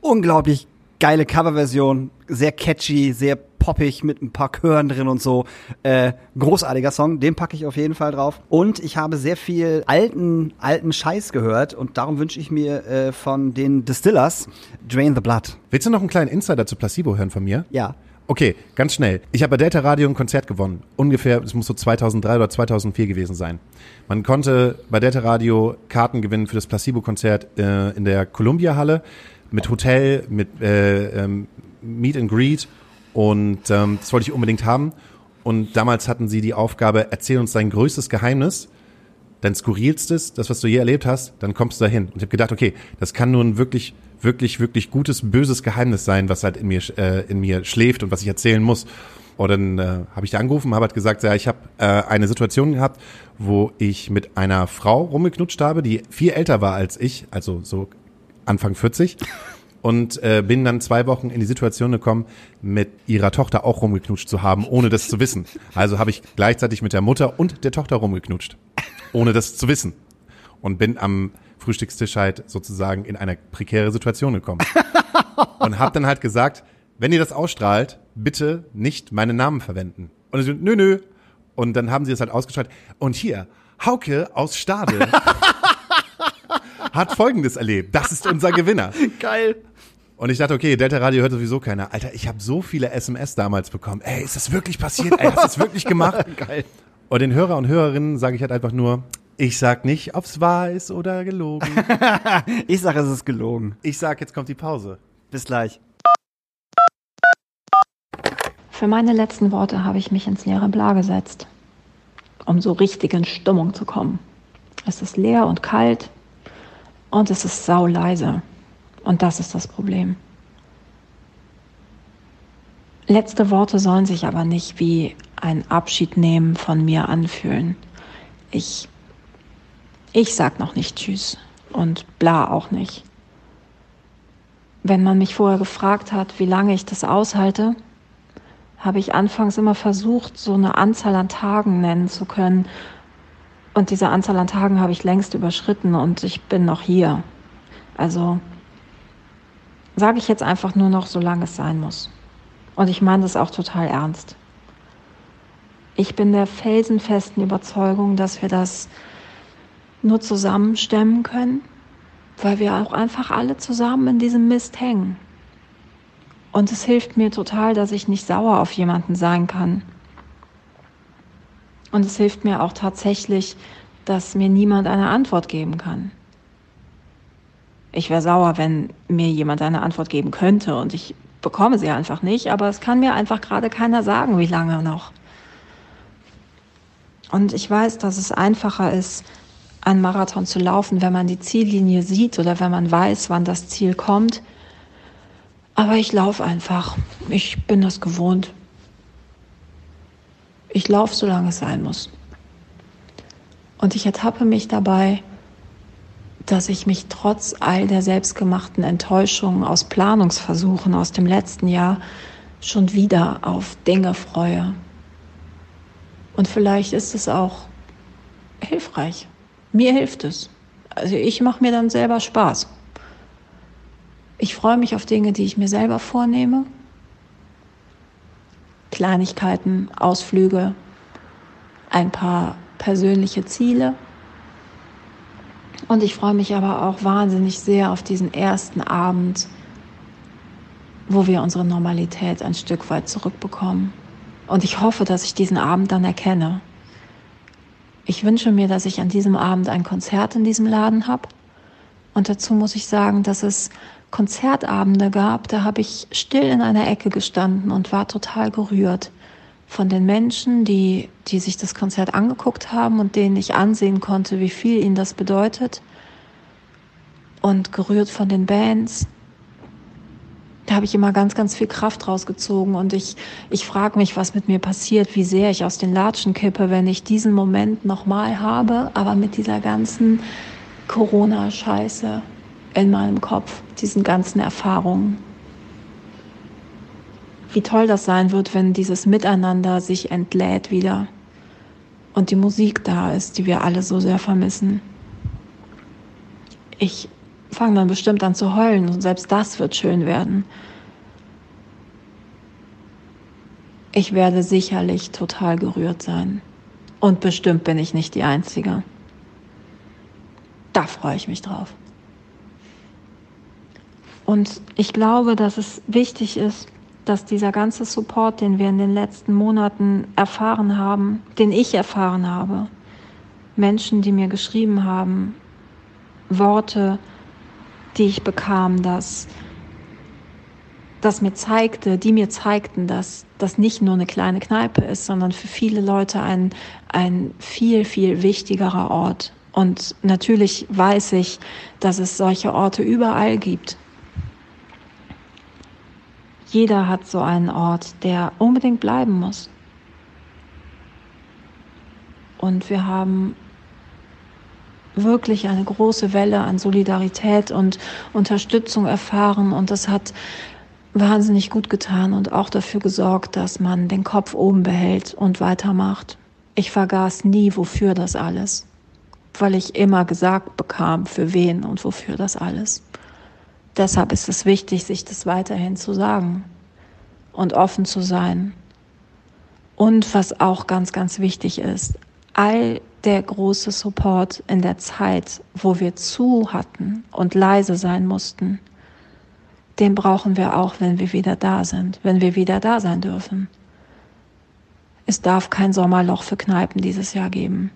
Unglaublich geile Coverversion, sehr catchy, sehr poppig mit ein paar Chören drin und so. Äh, großartiger Song, den packe ich auf jeden Fall drauf. Und ich habe sehr viel alten, alten Scheiß gehört und darum wünsche ich mir äh, von den Distillers Drain the Blood. willst du noch einen kleinen Insider zu Placebo hören von mir? Ja. Okay, ganz schnell. Ich habe bei Delta Radio ein Konzert gewonnen. Ungefähr, es muss so 2003 oder 2004 gewesen sein. Man konnte bei Delta Radio Karten gewinnen für das Placebo-Konzert äh, in der Columbia-Halle mit Hotel, mit äh, ähm, Meet and Greet und ähm, das wollte ich unbedingt haben. Und damals hatten sie die Aufgabe, erzähl uns dein größtes Geheimnis, dein skurrilstes, das, was du je erlebt hast, dann kommst du dahin. Und ich habe gedacht, okay, das kann nur ein wirklich, wirklich, wirklich gutes, böses Geheimnis sein, was halt in mir, äh, in mir schläft und was ich erzählen muss. Und dann äh, habe ich da angerufen, habe halt gesagt, ja, ich habe äh, eine Situation gehabt, wo ich mit einer Frau rumgeknutscht habe, die viel älter war als ich, also so Anfang 40. und äh, bin dann zwei Wochen in die Situation gekommen, mit ihrer Tochter auch rumgeknutscht zu haben, ohne das zu wissen. Also habe ich gleichzeitig mit der Mutter und der Tochter rumgeknutscht, ohne das zu wissen. Und bin am Frühstückstisch halt sozusagen in eine prekäre Situation gekommen. und habe dann halt gesagt, wenn ihr das ausstrahlt, bitte nicht meinen Namen verwenden. Und sie nö, nö. Und dann haben sie es halt ausgestrahlt. Und hier, Hauke aus Stade hat Folgendes erlebt. Das ist unser Gewinner. Geil. Und ich dachte, okay, Delta Radio hört sowieso keiner. Alter, ich habe so viele SMS damals bekommen. Ey, ist das wirklich passiert? Ey, hast du das wirklich gemacht? Geil. Und den Hörer und Hörerinnen sage ich halt einfach nur, ich sag nicht, ob's wahr ist oder gelogen. Ich sage, es ist gelogen. Ich sag, jetzt kommt die Pause. Bis gleich. Für meine letzten Worte habe ich mich ins leere Bla gesetzt, um so richtig in Stimmung zu kommen. Es ist leer und kalt und es ist sauleise. Und das ist das Problem. Letzte Worte sollen sich aber nicht wie ein Abschied nehmen von mir anfühlen. Ich, ich sag noch nicht Tschüss und bla auch nicht. Wenn man mich vorher gefragt hat, wie lange ich das aushalte, habe ich anfangs immer versucht, so eine Anzahl an Tagen nennen zu können. Und diese Anzahl an Tagen habe ich längst überschritten und ich bin noch hier. Also sage ich jetzt einfach nur noch, solange es sein muss. Und ich meine das auch total ernst. Ich bin der felsenfesten Überzeugung, dass wir das nur zusammen stemmen können, weil wir auch einfach alle zusammen in diesem Mist hängen. Und es hilft mir total, dass ich nicht sauer auf jemanden sein kann. Und es hilft mir auch tatsächlich, dass mir niemand eine Antwort geben kann. Ich wäre sauer, wenn mir jemand eine Antwort geben könnte und ich bekomme sie einfach nicht, aber es kann mir einfach gerade keiner sagen, wie lange noch. Und ich weiß, dass es einfacher ist, einen Marathon zu laufen, wenn man die Ziellinie sieht oder wenn man weiß, wann das Ziel kommt. Aber ich laufe einfach. Ich bin das gewohnt. Ich laufe, solange es sein muss. Und ich ertappe mich dabei, dass ich mich trotz all der selbstgemachten Enttäuschungen aus Planungsversuchen aus dem letzten Jahr schon wieder auf Dinge freue. Und vielleicht ist es auch hilfreich. Mir hilft es. Also ich mache mir dann selber Spaß. Ich freue mich auf Dinge, die ich mir selber vornehme. Kleinigkeiten, Ausflüge, ein paar persönliche Ziele. Und ich freue mich aber auch wahnsinnig sehr auf diesen ersten Abend, wo wir unsere Normalität ein Stück weit zurückbekommen. Und ich hoffe, dass ich diesen Abend dann erkenne. Ich wünsche mir, dass ich an diesem Abend ein Konzert in diesem Laden habe. Und dazu muss ich sagen, dass es Konzertabende gab, da habe ich still in einer Ecke gestanden und war total gerührt von den Menschen, die, die sich das Konzert angeguckt haben und denen ich ansehen konnte, wie viel ihnen das bedeutet. Und gerührt von den Bands. Da habe ich immer ganz, ganz viel Kraft rausgezogen und ich, ich frage mich, was mit mir passiert, wie sehr ich aus den Latschen kippe, wenn ich diesen Moment nochmal habe, aber mit dieser ganzen Corona-Scheiße in meinem Kopf, diesen ganzen Erfahrungen wie toll das sein wird, wenn dieses Miteinander sich entlädt wieder und die Musik da ist, die wir alle so sehr vermissen. Ich fange dann bestimmt an zu heulen und selbst das wird schön werden. Ich werde sicherlich total gerührt sein. Und bestimmt bin ich nicht die Einzige. Da freue ich mich drauf. Und ich glaube, dass es wichtig ist, dass dieser ganze Support, den wir in den letzten Monaten erfahren haben, den ich erfahren habe, Menschen, die mir geschrieben haben, Worte, die ich bekam, dass das mir zeigte, die mir zeigten, dass das nicht nur eine kleine Kneipe ist, sondern für viele Leute ein, ein viel, viel wichtigerer Ort. Und natürlich weiß ich, dass es solche Orte überall gibt. Jeder hat so einen Ort, der unbedingt bleiben muss. Und wir haben wirklich eine große Welle an Solidarität und Unterstützung erfahren und das hat wahnsinnig gut getan und auch dafür gesorgt, dass man den Kopf oben behält und weitermacht. Ich vergaß nie, wofür das alles, weil ich immer gesagt bekam, für wen und wofür das alles. Deshalb ist es wichtig, sich das weiterhin zu sagen und offen zu sein. Und was auch ganz, ganz wichtig ist, all der große Support in der Zeit, wo wir zu hatten und leise sein mussten, den brauchen wir auch, wenn wir wieder da sind, wenn wir wieder da sein dürfen. Es darf kein Sommerloch für Kneipen dieses Jahr geben.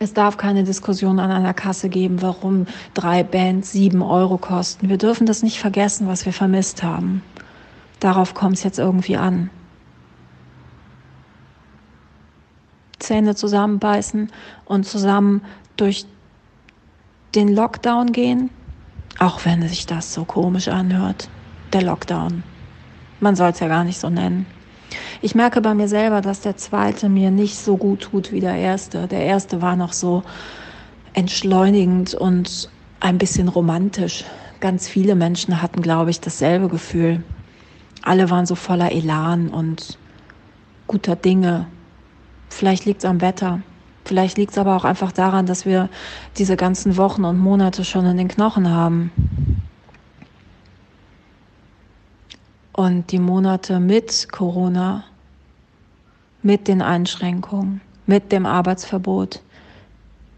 Es darf keine Diskussion an einer Kasse geben, warum drei Bands sieben Euro kosten. Wir dürfen das nicht vergessen, was wir vermisst haben. Darauf kommt es jetzt irgendwie an. Zähne zusammenbeißen und zusammen durch den Lockdown gehen, auch wenn sich das so komisch anhört. Der Lockdown. Man soll es ja gar nicht so nennen. Ich merke bei mir selber, dass der zweite mir nicht so gut tut wie der erste. Der erste war noch so entschleunigend und ein bisschen romantisch. Ganz viele Menschen hatten, glaube ich, dasselbe Gefühl. Alle waren so voller Elan und guter Dinge. Vielleicht liegt es am Wetter. Vielleicht liegt es aber auch einfach daran, dass wir diese ganzen Wochen und Monate schon in den Knochen haben. Und die Monate mit Corona, mit den Einschränkungen, mit dem Arbeitsverbot,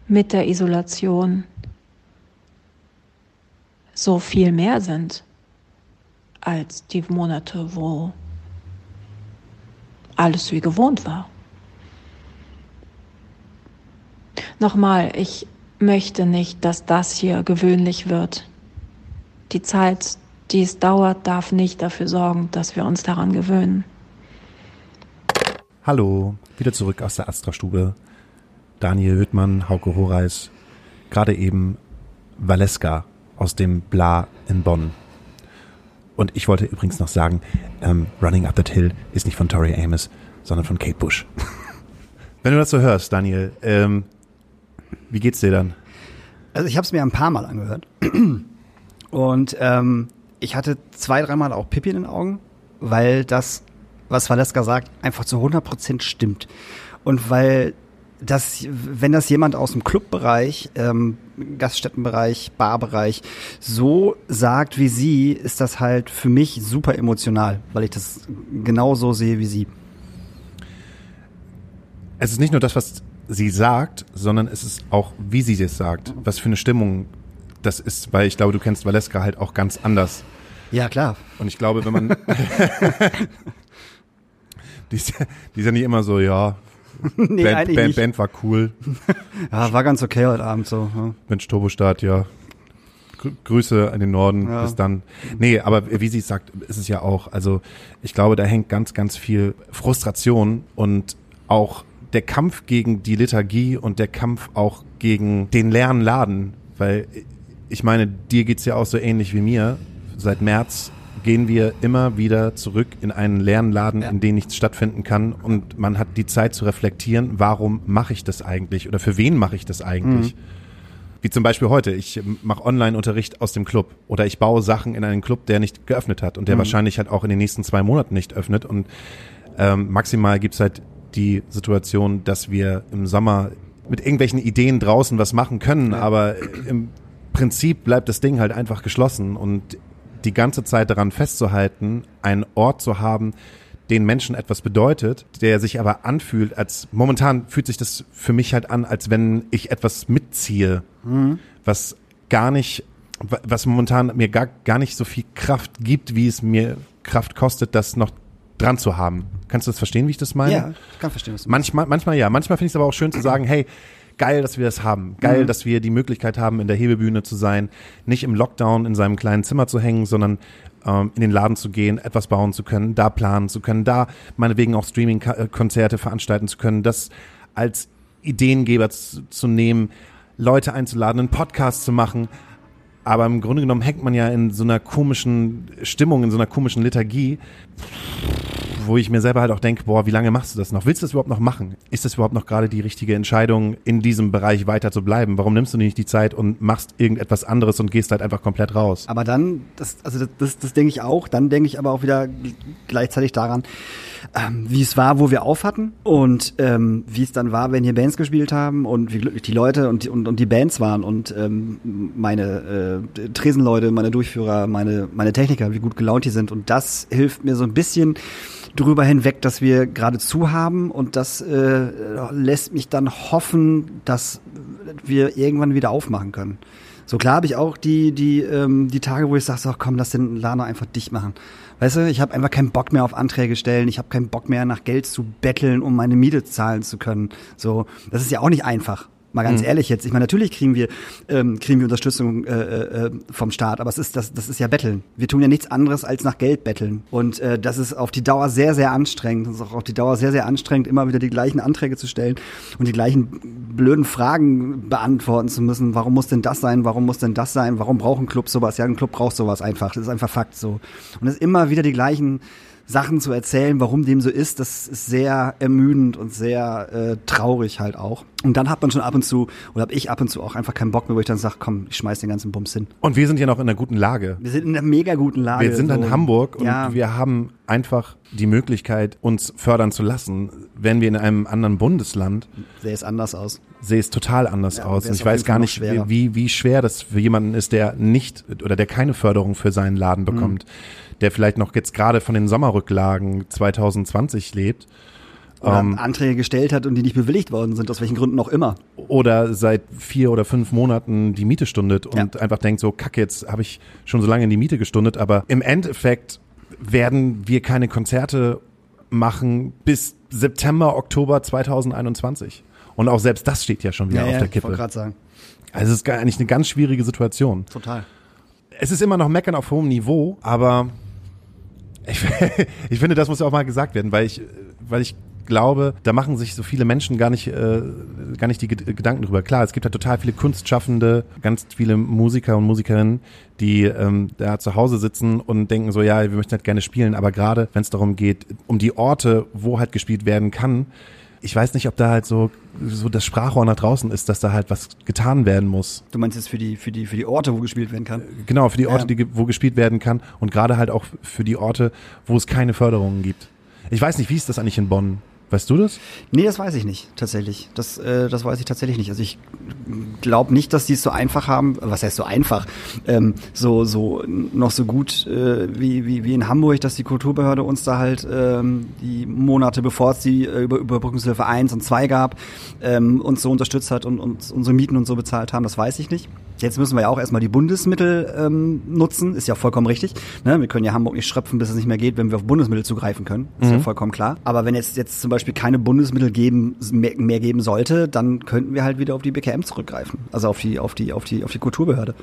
mit der Isolation so viel mehr sind als die Monate, wo alles wie gewohnt war. Nochmal, ich möchte nicht, dass das hier gewöhnlich wird. Die Zeit, die es dauert, darf nicht dafür sorgen, dass wir uns daran gewöhnen. Hallo, wieder zurück aus der Astra-Stube. Daniel Hüttmann, Hauke Horeis, gerade eben Valeska aus dem Bla in Bonn. Und ich wollte übrigens noch sagen, ähm, Running Up That Hill ist nicht von Tori Amos, sondern von Kate Bush. Wenn du das so hörst, Daniel, ähm, wie geht's dir dann? Also ich habe es mir ein paar Mal angehört und ähm, ich hatte zwei, dreimal auch Pipi in den Augen, weil das, was Valeska sagt, einfach zu 100 Prozent stimmt und weil das, wenn das jemand aus dem Clubbereich, ähm, Gaststättenbereich, Barbereich so sagt wie sie, ist das halt für mich super emotional, weil ich das genauso sehe wie sie. Es ist nicht nur das, was sie sagt, sondern es ist auch, wie sie es sagt, was für eine Stimmung das ist, weil ich glaube, du kennst Valeska halt auch ganz anders. Ja, klar. Und ich glaube, wenn man die, ist, die ist ja nicht immer so, ja, nee, Band, Band. Band war cool. Ja, war ganz okay heute Abend so. Ja. Mensch, Turbostart, ja. Grü- Grüße an den Norden, Ja. bis dann. Nee, aber wie sie sagt, ist es ja auch, also ich glaube, da hängt ganz, ganz viel Frustration und auch der Kampf gegen die Liturgie und der Kampf auch gegen den leeren Laden, weil ich meine, dir geht's ja auch so ähnlich wie mir. Seit März gehen wir immer wieder zurück in einen leeren Laden, in dem nichts stattfinden kann. Und man hat die Zeit zu reflektieren, warum mache ich das eigentlich oder für wen mache ich das eigentlich? Wie zum Beispiel heute, ich mache Online-Unterricht aus dem Club oder ich baue Sachen in einen Club, der nicht geöffnet hat und der wahrscheinlich halt auch in den nächsten zwei Monaten nicht öffnet. Und ähm, maximal gibt's halt die Situation, dass wir im Sommer mit irgendwelchen Ideen draußen was machen können, aber im Prinzip bleibt das Ding halt einfach geschlossen. Und die ganze Zeit daran festzuhalten, einen Ort zu haben, den Menschen etwas bedeutet, der sich aber anfühlt, als momentan fühlt sich das für mich halt an, als wenn ich etwas mitziehe, was gar nicht, wa- was momentan mir gar, gar nicht so viel Kraft gibt, wie es mir Kraft kostet, das noch dran zu haben. Kannst du das verstehen, wie ich das meine? Ja, ich kann verstehen, was du Manchmal, manchmal ja. Manchmal finde ich es aber auch schön zu sagen, hey, geil, dass wir das haben. Geil, Mhm. dass wir die Möglichkeit haben, in der Hebebühne zu sein, nicht im Lockdown in seinem kleinen Zimmer zu hängen, sondern ähm, in den Laden zu gehen, etwas bauen zu können, da planen zu können, da meinetwegen auch Streaming-Konzerte veranstalten zu können, das als Ideengeber zu, zu nehmen, Leute einzuladen, einen Podcast zu machen. Aber im Grunde genommen hängt man ja in so einer komischen Stimmung, in so einer komischen Liturgie, wo ich mir selber halt auch denke, boah, wie lange machst du das noch? Willst du das überhaupt noch machen? Ist das überhaupt noch gerade die richtige Entscheidung, in diesem Bereich weiter zu bleiben? Warum nimmst du nicht die Zeit und machst irgendetwas anderes und gehst halt einfach komplett raus? Aber dann, das, also das, das, das denke ich auch, dann denke ich aber auch wieder gleichzeitig daran, ähm, wie es war, wo wir auf hatten und ähm, wie es dann war, wenn hier Bands gespielt haben und wie glücklich die Leute und die, und, und die Bands waren und ähm, meine äh, Tresenleute, meine Durchführer, meine, meine Techniker, wie gut gelaunt die sind. Und das hilft mir so ein bisschen drüber hinweg, dass wir gerade zu haben und das äh, lässt mich dann hoffen, dass wir irgendwann wieder aufmachen können. So klar habe ich auch die, die, ähm, die Tage, wo ich sage, so, komm, lass den Laden einfach dicht machen. Weißt du, ich habe einfach keinen Bock mehr auf Anträge stellen, ich habe keinen Bock mehr nach Geld zu betteln, um meine Miete zahlen zu können. So, das ist ja auch nicht einfach. Mal ganz mhm. ehrlich jetzt. Ich meine, natürlich kriegen wir, ähm, kriegen wir Unterstützung äh, äh, vom Staat, aber es ist, das, das ist ja Betteln. Wir tun ja nichts anderes als nach Geld betteln. Und äh, das ist auf die Dauer sehr, sehr anstrengend. Das ist auch auf die Dauer sehr, sehr anstrengend, immer wieder die gleichen Anträge zu stellen und die gleichen blöden Fragen beantworten zu müssen. Warum muss denn das sein? Warum muss denn das sein? Warum braucht ein Club sowas? Ja, ein Club braucht sowas einfach. Das ist einfach Fakt so. Und es ist immer wieder die gleichen Sachen zu erzählen, warum dem so ist, das ist sehr ermüdend und sehr äh, traurig halt auch. Und dann hat man schon ab und zu, oder habe ich ab und zu auch einfach keinen Bock mehr, wo ich dann sage, komm, ich schmeiß den ganzen Bums hin. Und wir sind ja noch in einer guten Lage. Wir sind in einer mega guten Lage. Wir sind so. in Hamburg und ja. wir haben einfach die Möglichkeit, uns fördern zu lassen. Wenn wir in einem anderen Bundesland. Sähe es anders aus. Sehe es total anders ja, aus. Und ich weiß gar nicht, wie, wie schwer das für jemanden ist, der nicht oder der keine Förderung für seinen Laden bekommt. Mhm der vielleicht noch jetzt gerade von den Sommerrücklagen 2020 lebt. Oder ähm, Anträge gestellt hat und die nicht bewilligt worden sind, aus welchen Gründen auch immer. Oder seit vier oder fünf Monaten die Miete stundet und ja. einfach denkt so, kacke, jetzt habe ich schon so lange in die Miete gestundet, aber im Endeffekt werden wir keine Konzerte machen bis September, Oktober 2021. Und auch selbst das steht ja schon wieder ja, auf ja, der Kippe. Ich gerade sagen. Also es ist eigentlich eine ganz schwierige Situation. Total. Es ist immer noch Meckern auf hohem Niveau, aber ich, ich finde, das muss ja auch mal gesagt werden, weil ich, weil ich glaube, da machen sich so viele Menschen gar nicht, äh, gar nicht die Gedanken drüber. Klar, es gibt halt total viele Kunstschaffende, ganz viele Musiker und Musikerinnen, die ähm, da zu Hause sitzen und denken so, ja, wir möchten halt gerne spielen, aber gerade wenn es darum geht, um die Orte, wo halt gespielt werden kann, ich weiß nicht, ob da halt so, so das Sprachrohr nach draußen ist, dass da halt was getan werden muss. Du meinst jetzt für die, für die, für die Orte, wo gespielt werden kann? Genau, für die Orte, ja. die, wo gespielt werden kann und gerade halt auch für die Orte, wo es keine Förderungen gibt. Ich weiß nicht, wie ist das eigentlich in Bonn? Weißt du das? Nee, das weiß ich nicht, tatsächlich. Das, äh, das weiß ich tatsächlich nicht. Also ich glaube nicht, dass die es so einfach haben. Was heißt so einfach? Ähm, so, so noch so gut äh, wie, wie, wie in Hamburg, dass die Kulturbehörde uns da halt ähm, die Monate, bevor es die äh, Über Überbrückungshilfe 1 und 2 gab, ähm, uns so unterstützt hat und uns unsere Mieten und so bezahlt haben, das weiß ich nicht. Jetzt müssen wir ja auch erstmal die Bundesmittel ähm, nutzen, ist ja vollkommen richtig. Ne? Wir können ja Hamburg nicht schröpfen, bis es nicht mehr geht, wenn wir auf Bundesmittel zugreifen können. Ist mhm. ja vollkommen klar. Aber wenn jetzt, jetzt zum Beispiel keine Bundesmittel geben, mehr, mehr geben sollte, dann könnten wir halt wieder auf die BKM zurückgreifen. Also auf die, auf die, auf die, auf die Kulturbehörde.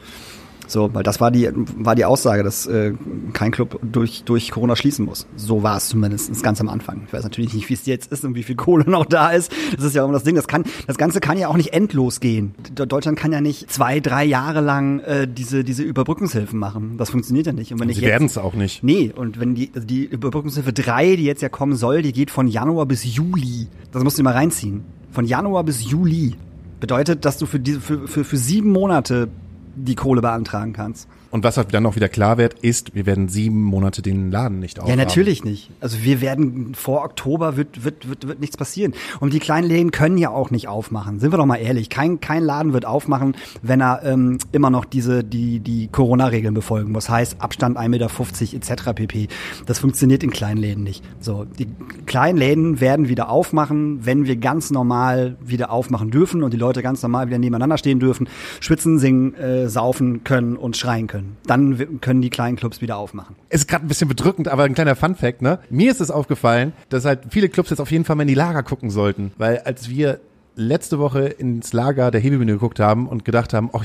So, weil das war die, war die Aussage, dass äh, kein Club durch, durch Corona schließen muss. So war es zumindest ganz am Anfang. Ich weiß natürlich nicht, wie es jetzt ist und wie viel Kohle noch da ist. Das ist ja immer das Ding. Das kann, das Ganze kann ja auch nicht endlos gehen. Deutschland kann ja nicht zwei, drei Jahre lang äh, diese, diese Überbrückungshilfen machen. Das funktioniert ja nicht. Und wenn ich Sie werden es auch nicht. Nee, und wenn die, also die Überbrückungshilfe drei, die jetzt ja kommen soll, die geht von Januar bis Juli. Das musst du mal reinziehen. Von Januar bis Juli. Bedeutet, dass du für, diese, für, für, für sieben Monate die Kohle beantragen kannst. Und was halt dann auch wieder klar wird, ist, wir werden sieben Monate den Laden nicht aufhaben. Ja, natürlich nicht. Also wir werden vor Oktober wird, wird, wird, wird nichts passieren. Und die kleinen Läden können ja auch nicht aufmachen. Sind wir doch mal ehrlich. Kein, kein Laden wird aufmachen, wenn er ähm, immer noch diese, die, die Corona-Regeln befolgen muss. Heißt Abstand 1,50 Meter etc. pp. Das funktioniert in kleinen Läden nicht. So, die kleinen Läden werden wieder aufmachen, wenn wir ganz normal wieder aufmachen dürfen und die Leute ganz normal wieder nebeneinander stehen dürfen, schwitzen, singen, äh, saufen können und schreien können können. Dann können die kleinen Clubs wieder aufmachen. Ist gerade ein bisschen bedrückend, aber ein kleiner Fun Fact, ne? Mir ist es aufgefallen, dass halt viele Clubs jetzt auf jeden Fall mal in die Lager gucken sollten, weil als wir letzte Woche ins Lager der Hebebühne geguckt haben und gedacht haben, oh,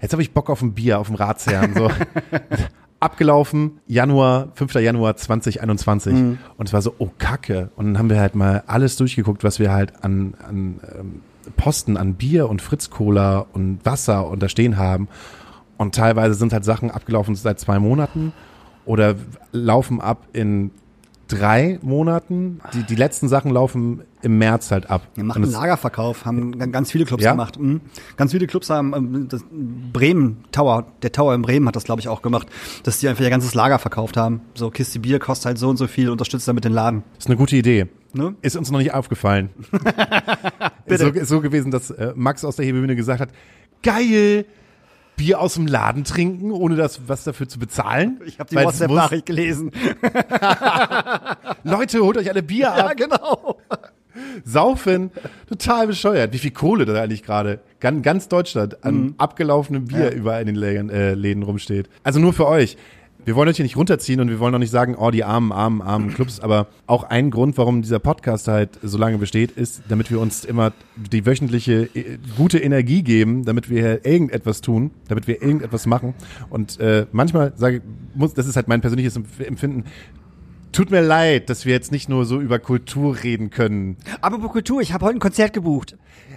jetzt habe ich Bock auf ein Bier, auf dem Ratsherrn, so. abgelaufen, Januar, 5. Januar 2021. Mhm. Und es war so, oh Kacke. Und dann haben wir halt mal alles durchgeguckt, was wir halt an, an ähm, Posten, an Bier und Fritz-Cola und Wasser und da stehen haben. Und teilweise sind halt Sachen abgelaufen seit zwei Monaten oder laufen ab in drei Monaten. Die, die letzten Sachen laufen im März halt ab. Wir machen einen Lagerverkauf, haben ganz viele Clubs Ja? gemacht. Mhm. Ganz viele Clubs haben, ähm, das Bremen Tower, der Tower in Bremen hat das, glaube ich, auch gemacht, dass die einfach ihr ganzes Lager verkauft haben. So, Kiste Bier kostet halt so und so viel, unterstützt damit den Laden. ist eine gute Idee. Ne? Ist uns noch nicht aufgefallen. ist, so, ist so gewesen, dass äh, Max aus der Hebebühne gesagt hat, geil, Bier aus dem Laden trinken, ohne das was dafür zu bezahlen. Ich habe die WhatsApp-Nachricht gelesen. Leute, holt euch alle Bier ab. Ja, genau. Saufen, total bescheuert. Wie viel Kohle da eigentlich gerade ganz, ganz Deutschland an Mhm. abgelaufenem Bier überall in den Läden, äh, Läden rumsteht. Also nur für euch. Wir wollen euch hier nicht runterziehen und wir wollen auch nicht sagen, oh, die armen, armen, armen Clubs. Aber auch ein Grund, warum dieser Podcast halt so lange besteht, ist, damit wir uns immer die wöchentliche äh, gute Energie geben, damit wir irgendetwas tun, damit wir irgendetwas machen. Und äh, manchmal sage ich, muss, das ist halt mein persönliches Empf- Empfinden, Tut mir leid, dass wir jetzt nicht nur so über Kultur reden können. Apropos Kultur, ich habe heute ein Konzert gebucht.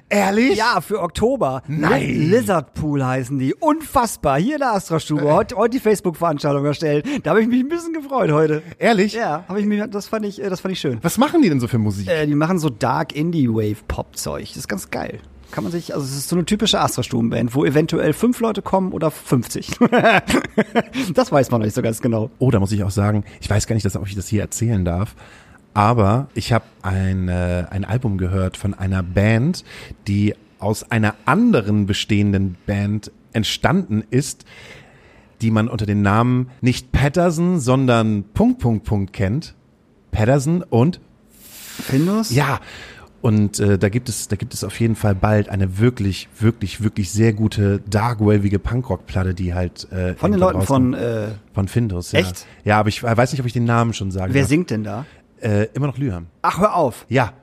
Ehrlich? Ja, für Oktober. Nein. Liz- Lizard Pool heißen die. Unfassbar. Hier in der Astra-Stube. Heute, heute die Facebook-Veranstaltung erstellt. Da habe ich mich ein bisschen gefreut heute. Ehrlich? Ja, habe ich mich, das fand ich, äh, das fand ich schön. Was machen die denn so für Musik? Äh, die machen so Dark Indie Wave Pop Zeug. Das ist ganz geil. Kann man sich, also es ist so eine typische Astra-Stubenband, wo eventuell fünf Leute kommen oder 50. das weiß man noch nicht so ganz genau. Oh, da muss ich auch sagen, ich weiß gar nicht, dass, ob ich das hier erzählen darf, aber ich habe ein, äh, ein Album gehört von einer Band, die aus einer anderen bestehenden Band entstanden ist, die man unter dem Namen nicht Patterson, sondern Punkt, Punkt, Punkt kennt. Patterson und Findus? Ja, und äh, da gibt es, da gibt es auf jeden Fall bald eine wirklich, wirklich, wirklich sehr gute darkwavige Punkrock-Platte, die halt äh, Von den Leuten von, äh, von Findus. Ja. Echt? Ja, aber ich weiß nicht, ob ich den Namen schon sagen wer darf. singt denn da? Äh, immer noch Lyam. Ach, hör auf. Ja,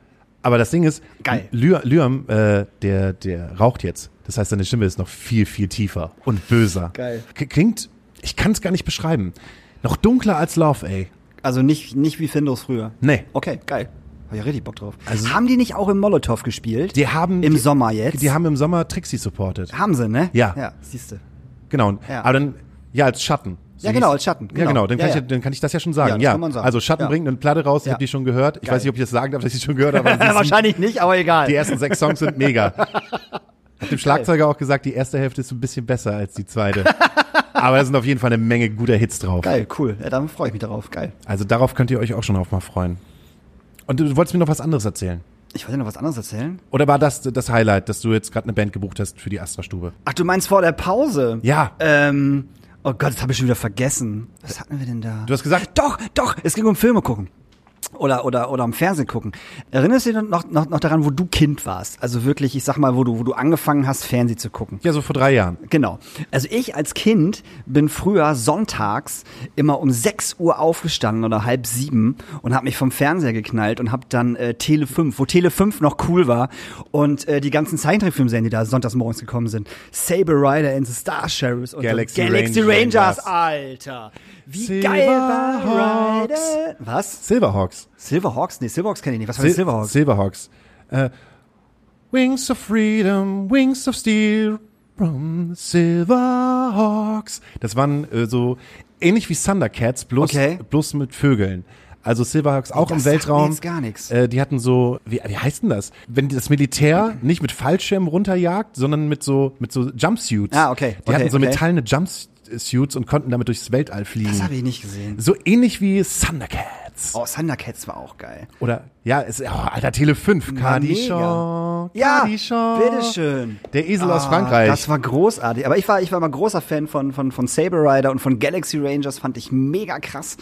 aber das Ding ist, Geil. Lyam, Lyam äh, der, der raucht jetzt. Das heißt, seine Stimme ist noch viel, viel tiefer und böser. Geil. K klingt, ich kann es gar nicht beschreiben. Noch dunkler als Love, ey. Also nicht, nicht wie Findus früher. Nee. Okay, geil. Hab ja richtig Bock drauf. Also- haben die nicht auch im Molotow gespielt? Die haben Im die, Sommer jetzt? Die haben im Sommer Trixie supported. haben sie, ne? Ja. Ja, siehste. Genau. Ja. Aber dann, ja, als Schatten. Ja, genau, als Schatten, Ja, genau. genau. Dann kann, Ja, ich, ja. dann kann ich das ja schon sagen. Ja, sagen. Also Schatten bringt eine Platte raus, ich habe die schon gehört. Ich Geil. weiß nicht, ob ich das sagen darf, dass ich die schon gehört habe. Wahrscheinlich nicht, aber egal. Die ersten sechs Songs sind mega. Hab dem Schlagzeuger auch gesagt, die erste Hälfte ist ein bisschen besser als die zweite. Aber da sind auf jeden Fall eine Menge guter Hits drauf. Geil, cool. Ja, dann freue ich mich darauf. Geil. Also darauf könnt ihr euch auch schon auf mal freuen. Und du wolltest mir noch was anderes erzählen. Ich wollte noch was anderes erzählen. Oder war das das Highlight, dass du jetzt gerade eine Band gebucht hast für die Astra-Stube? Ach, du meinst vor der Pause? Ja. Ähm, oh Gott, das habe ich schon wieder vergessen. Was hatten wir denn da? Du hast gesagt, Doch, doch, es ging um Filme gucken. Oder, oder, oder am Fernsehen gucken. Erinnerst du dich noch, noch, noch daran, wo du Kind warst? Also wirklich, ich sag mal, wo du, wo du angefangen hast, Fernsehen zu gucken. ja, so vor drei Jahren. Genau. Also ich als Kind bin früher sonntags immer um 6 Uhr aufgestanden oder halb sieben und habe mich vom Fernseher geknallt und habe dann äh, Tele 5, wo Tele 5 noch cool war und äh, die ganzen Zeichentrickfilmserien, die da sonntags morgens gekommen sind. Saber Rider and the Star Sheriffs und Galaxy. Galaxy Rangers. Rangers, Alter. Wie geil war Silverhawks. Rider? Was? Silverhawks. Silverhawks? Nee, Silverhawks kenne ich nicht. Was war Sil Silverhawks? Silverhawks. Äh, Wings of Freedom, Wings of Steel from Silverhawks. Das waren äh, so ähnlich wie Thundercats, bloß, Okay. bloß mit Vögeln. Also Silverhawks auch das im Weltraum. jetzt gar nichts. Äh, die hatten so, wie, wie heißt denn das? Wenn das Militär nicht mit Fallschirmen runterjagt, sondern mit so, mit so Jumpsuits. Ah, okay. Die Okay, hatten so okay. metallene Jumpsuits und konnten damit durchs Weltall fliegen. Das habe ich nicht gesehen. so ähnlich wie Thundercats. Oh, Thundercats war auch geil. Oder, ja, es, oh, Alter, Tele 5, mega. Kadischon. Ja, bitteschön. Der Esel aus Ah, Frankreich. Das war großartig. Aber ich war, ich war mal großer Fan von, von, von Saber Rider und von Galaxy Rangers. Fand ich mega krass.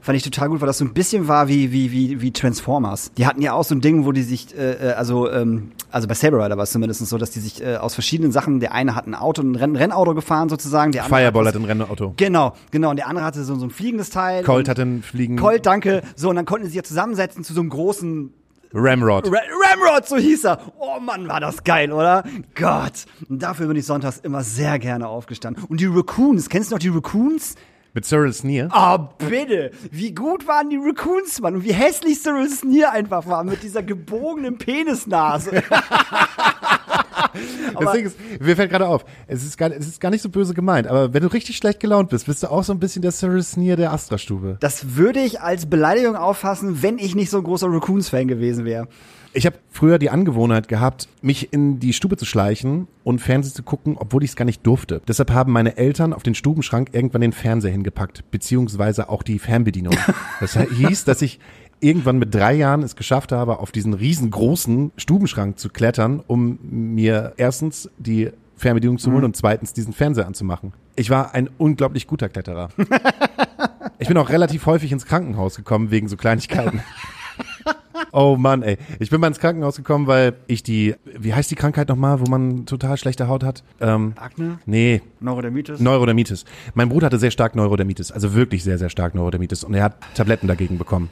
Fand ich total gut, weil das so ein bisschen war wie, wie, wie, wie Transformers. Die hatten ja auch so ein Ding, wo die sich, äh, äh, also, ähm, also bei Saber Rider war es zumindest so, dass die sich äh, aus verschiedenen Sachen, der eine hat ein Auto, ein Renn Rennauto gefahren sozusagen. Der andere Fireball hat hat ein Rennauto. Genau, genau. Und der andere hatte so, so ein fliegendes Teil. Colt hat ein Fliegen. Colt, danke. So, und dann konnten sie sich ja zusammensetzen zu so einem großen Ramrod. Ra Ramrod, so hieß er. Oh Mann, war das geil, oder? Gott. Und dafür bin ich sonntags immer sehr gerne aufgestanden. Und die Raccoons, kennst du noch die Raccoons? Mit Cyril Sneer. Oh, bitte. Wie gut waren die Raccoons, Mann. Und wie hässlich Cyril Sneer einfach war mit dieser gebogenen Penisnase. Deswegen ist, mir fällt gerade auf, es ist, gar, es ist gar nicht so böse gemeint, aber wenn du richtig schlecht gelaunt bist, bist du auch so ein bisschen der Cyril Sneer der Astra-Stube. Das würde ich als Beleidigung auffassen, wenn ich nicht so ein großer Raccoons-Fan gewesen wäre. Ich habe früher die Angewohnheit gehabt, mich in die Stube zu schleichen und Fernsehen zu gucken, obwohl ich es gar nicht durfte. Deshalb haben meine Eltern auf den Stubenschrank irgendwann den Fernseher hingepackt, beziehungsweise auch die Fernbedienung. Das hieß, dass ich irgendwann mit drei Jahren es geschafft habe, auf diesen riesengroßen Stubenschrank zu klettern, um mir erstens die Fernbedienung zu holen und zweitens diesen Fernseher anzumachen. Ich war ein unglaublich guter Kletterer. ich bin auch relativ häufig ins Krankenhaus gekommen wegen so Kleinigkeiten. Oh Mann, ey. Ich bin mal ins Krankenhaus gekommen, weil ich die, wie heißt die Krankheit nochmal, wo man total schlechte Haut hat? Ähm, Akne? nee, Neurodermitis? Neurodermitis. Mein Bruder hatte sehr stark Neurodermitis, also wirklich sehr, sehr stark Neurodermitis und er hat Tabletten dagegen bekommen.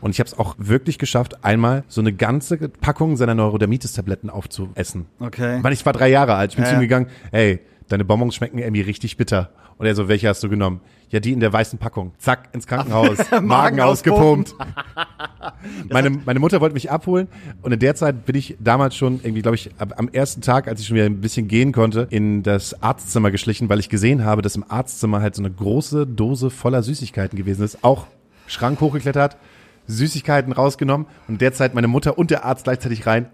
Und ich habe es auch wirklich geschafft, einmal so eine ganze Packung seiner Neurodermitis-Tabletten aufzuessen. Okay. Weil ich war drei Jahre alt. Ich bin Ja, zu ihm gegangen, hey, deine Bonbons schmecken irgendwie richtig bitter. Und er so, welche hast du genommen? Ja, die in der weißen Packung. Zack, ins Krankenhaus. Magen, ausgepumpt. meine, meine Mutter wollte mich abholen und in der Zeit bin ich damals schon irgendwie, glaube ich, ab, am ersten Tag, als ich schon wieder ein bisschen gehen konnte, in das Arztzimmer geschlichen, weil ich gesehen habe, dass im Arztzimmer halt so eine große Dose voller Süßigkeiten gewesen ist. Auch Schrank hochgeklettert, Süßigkeiten rausgenommen und derzeit meine Mutter und der Arzt gleichzeitig rein.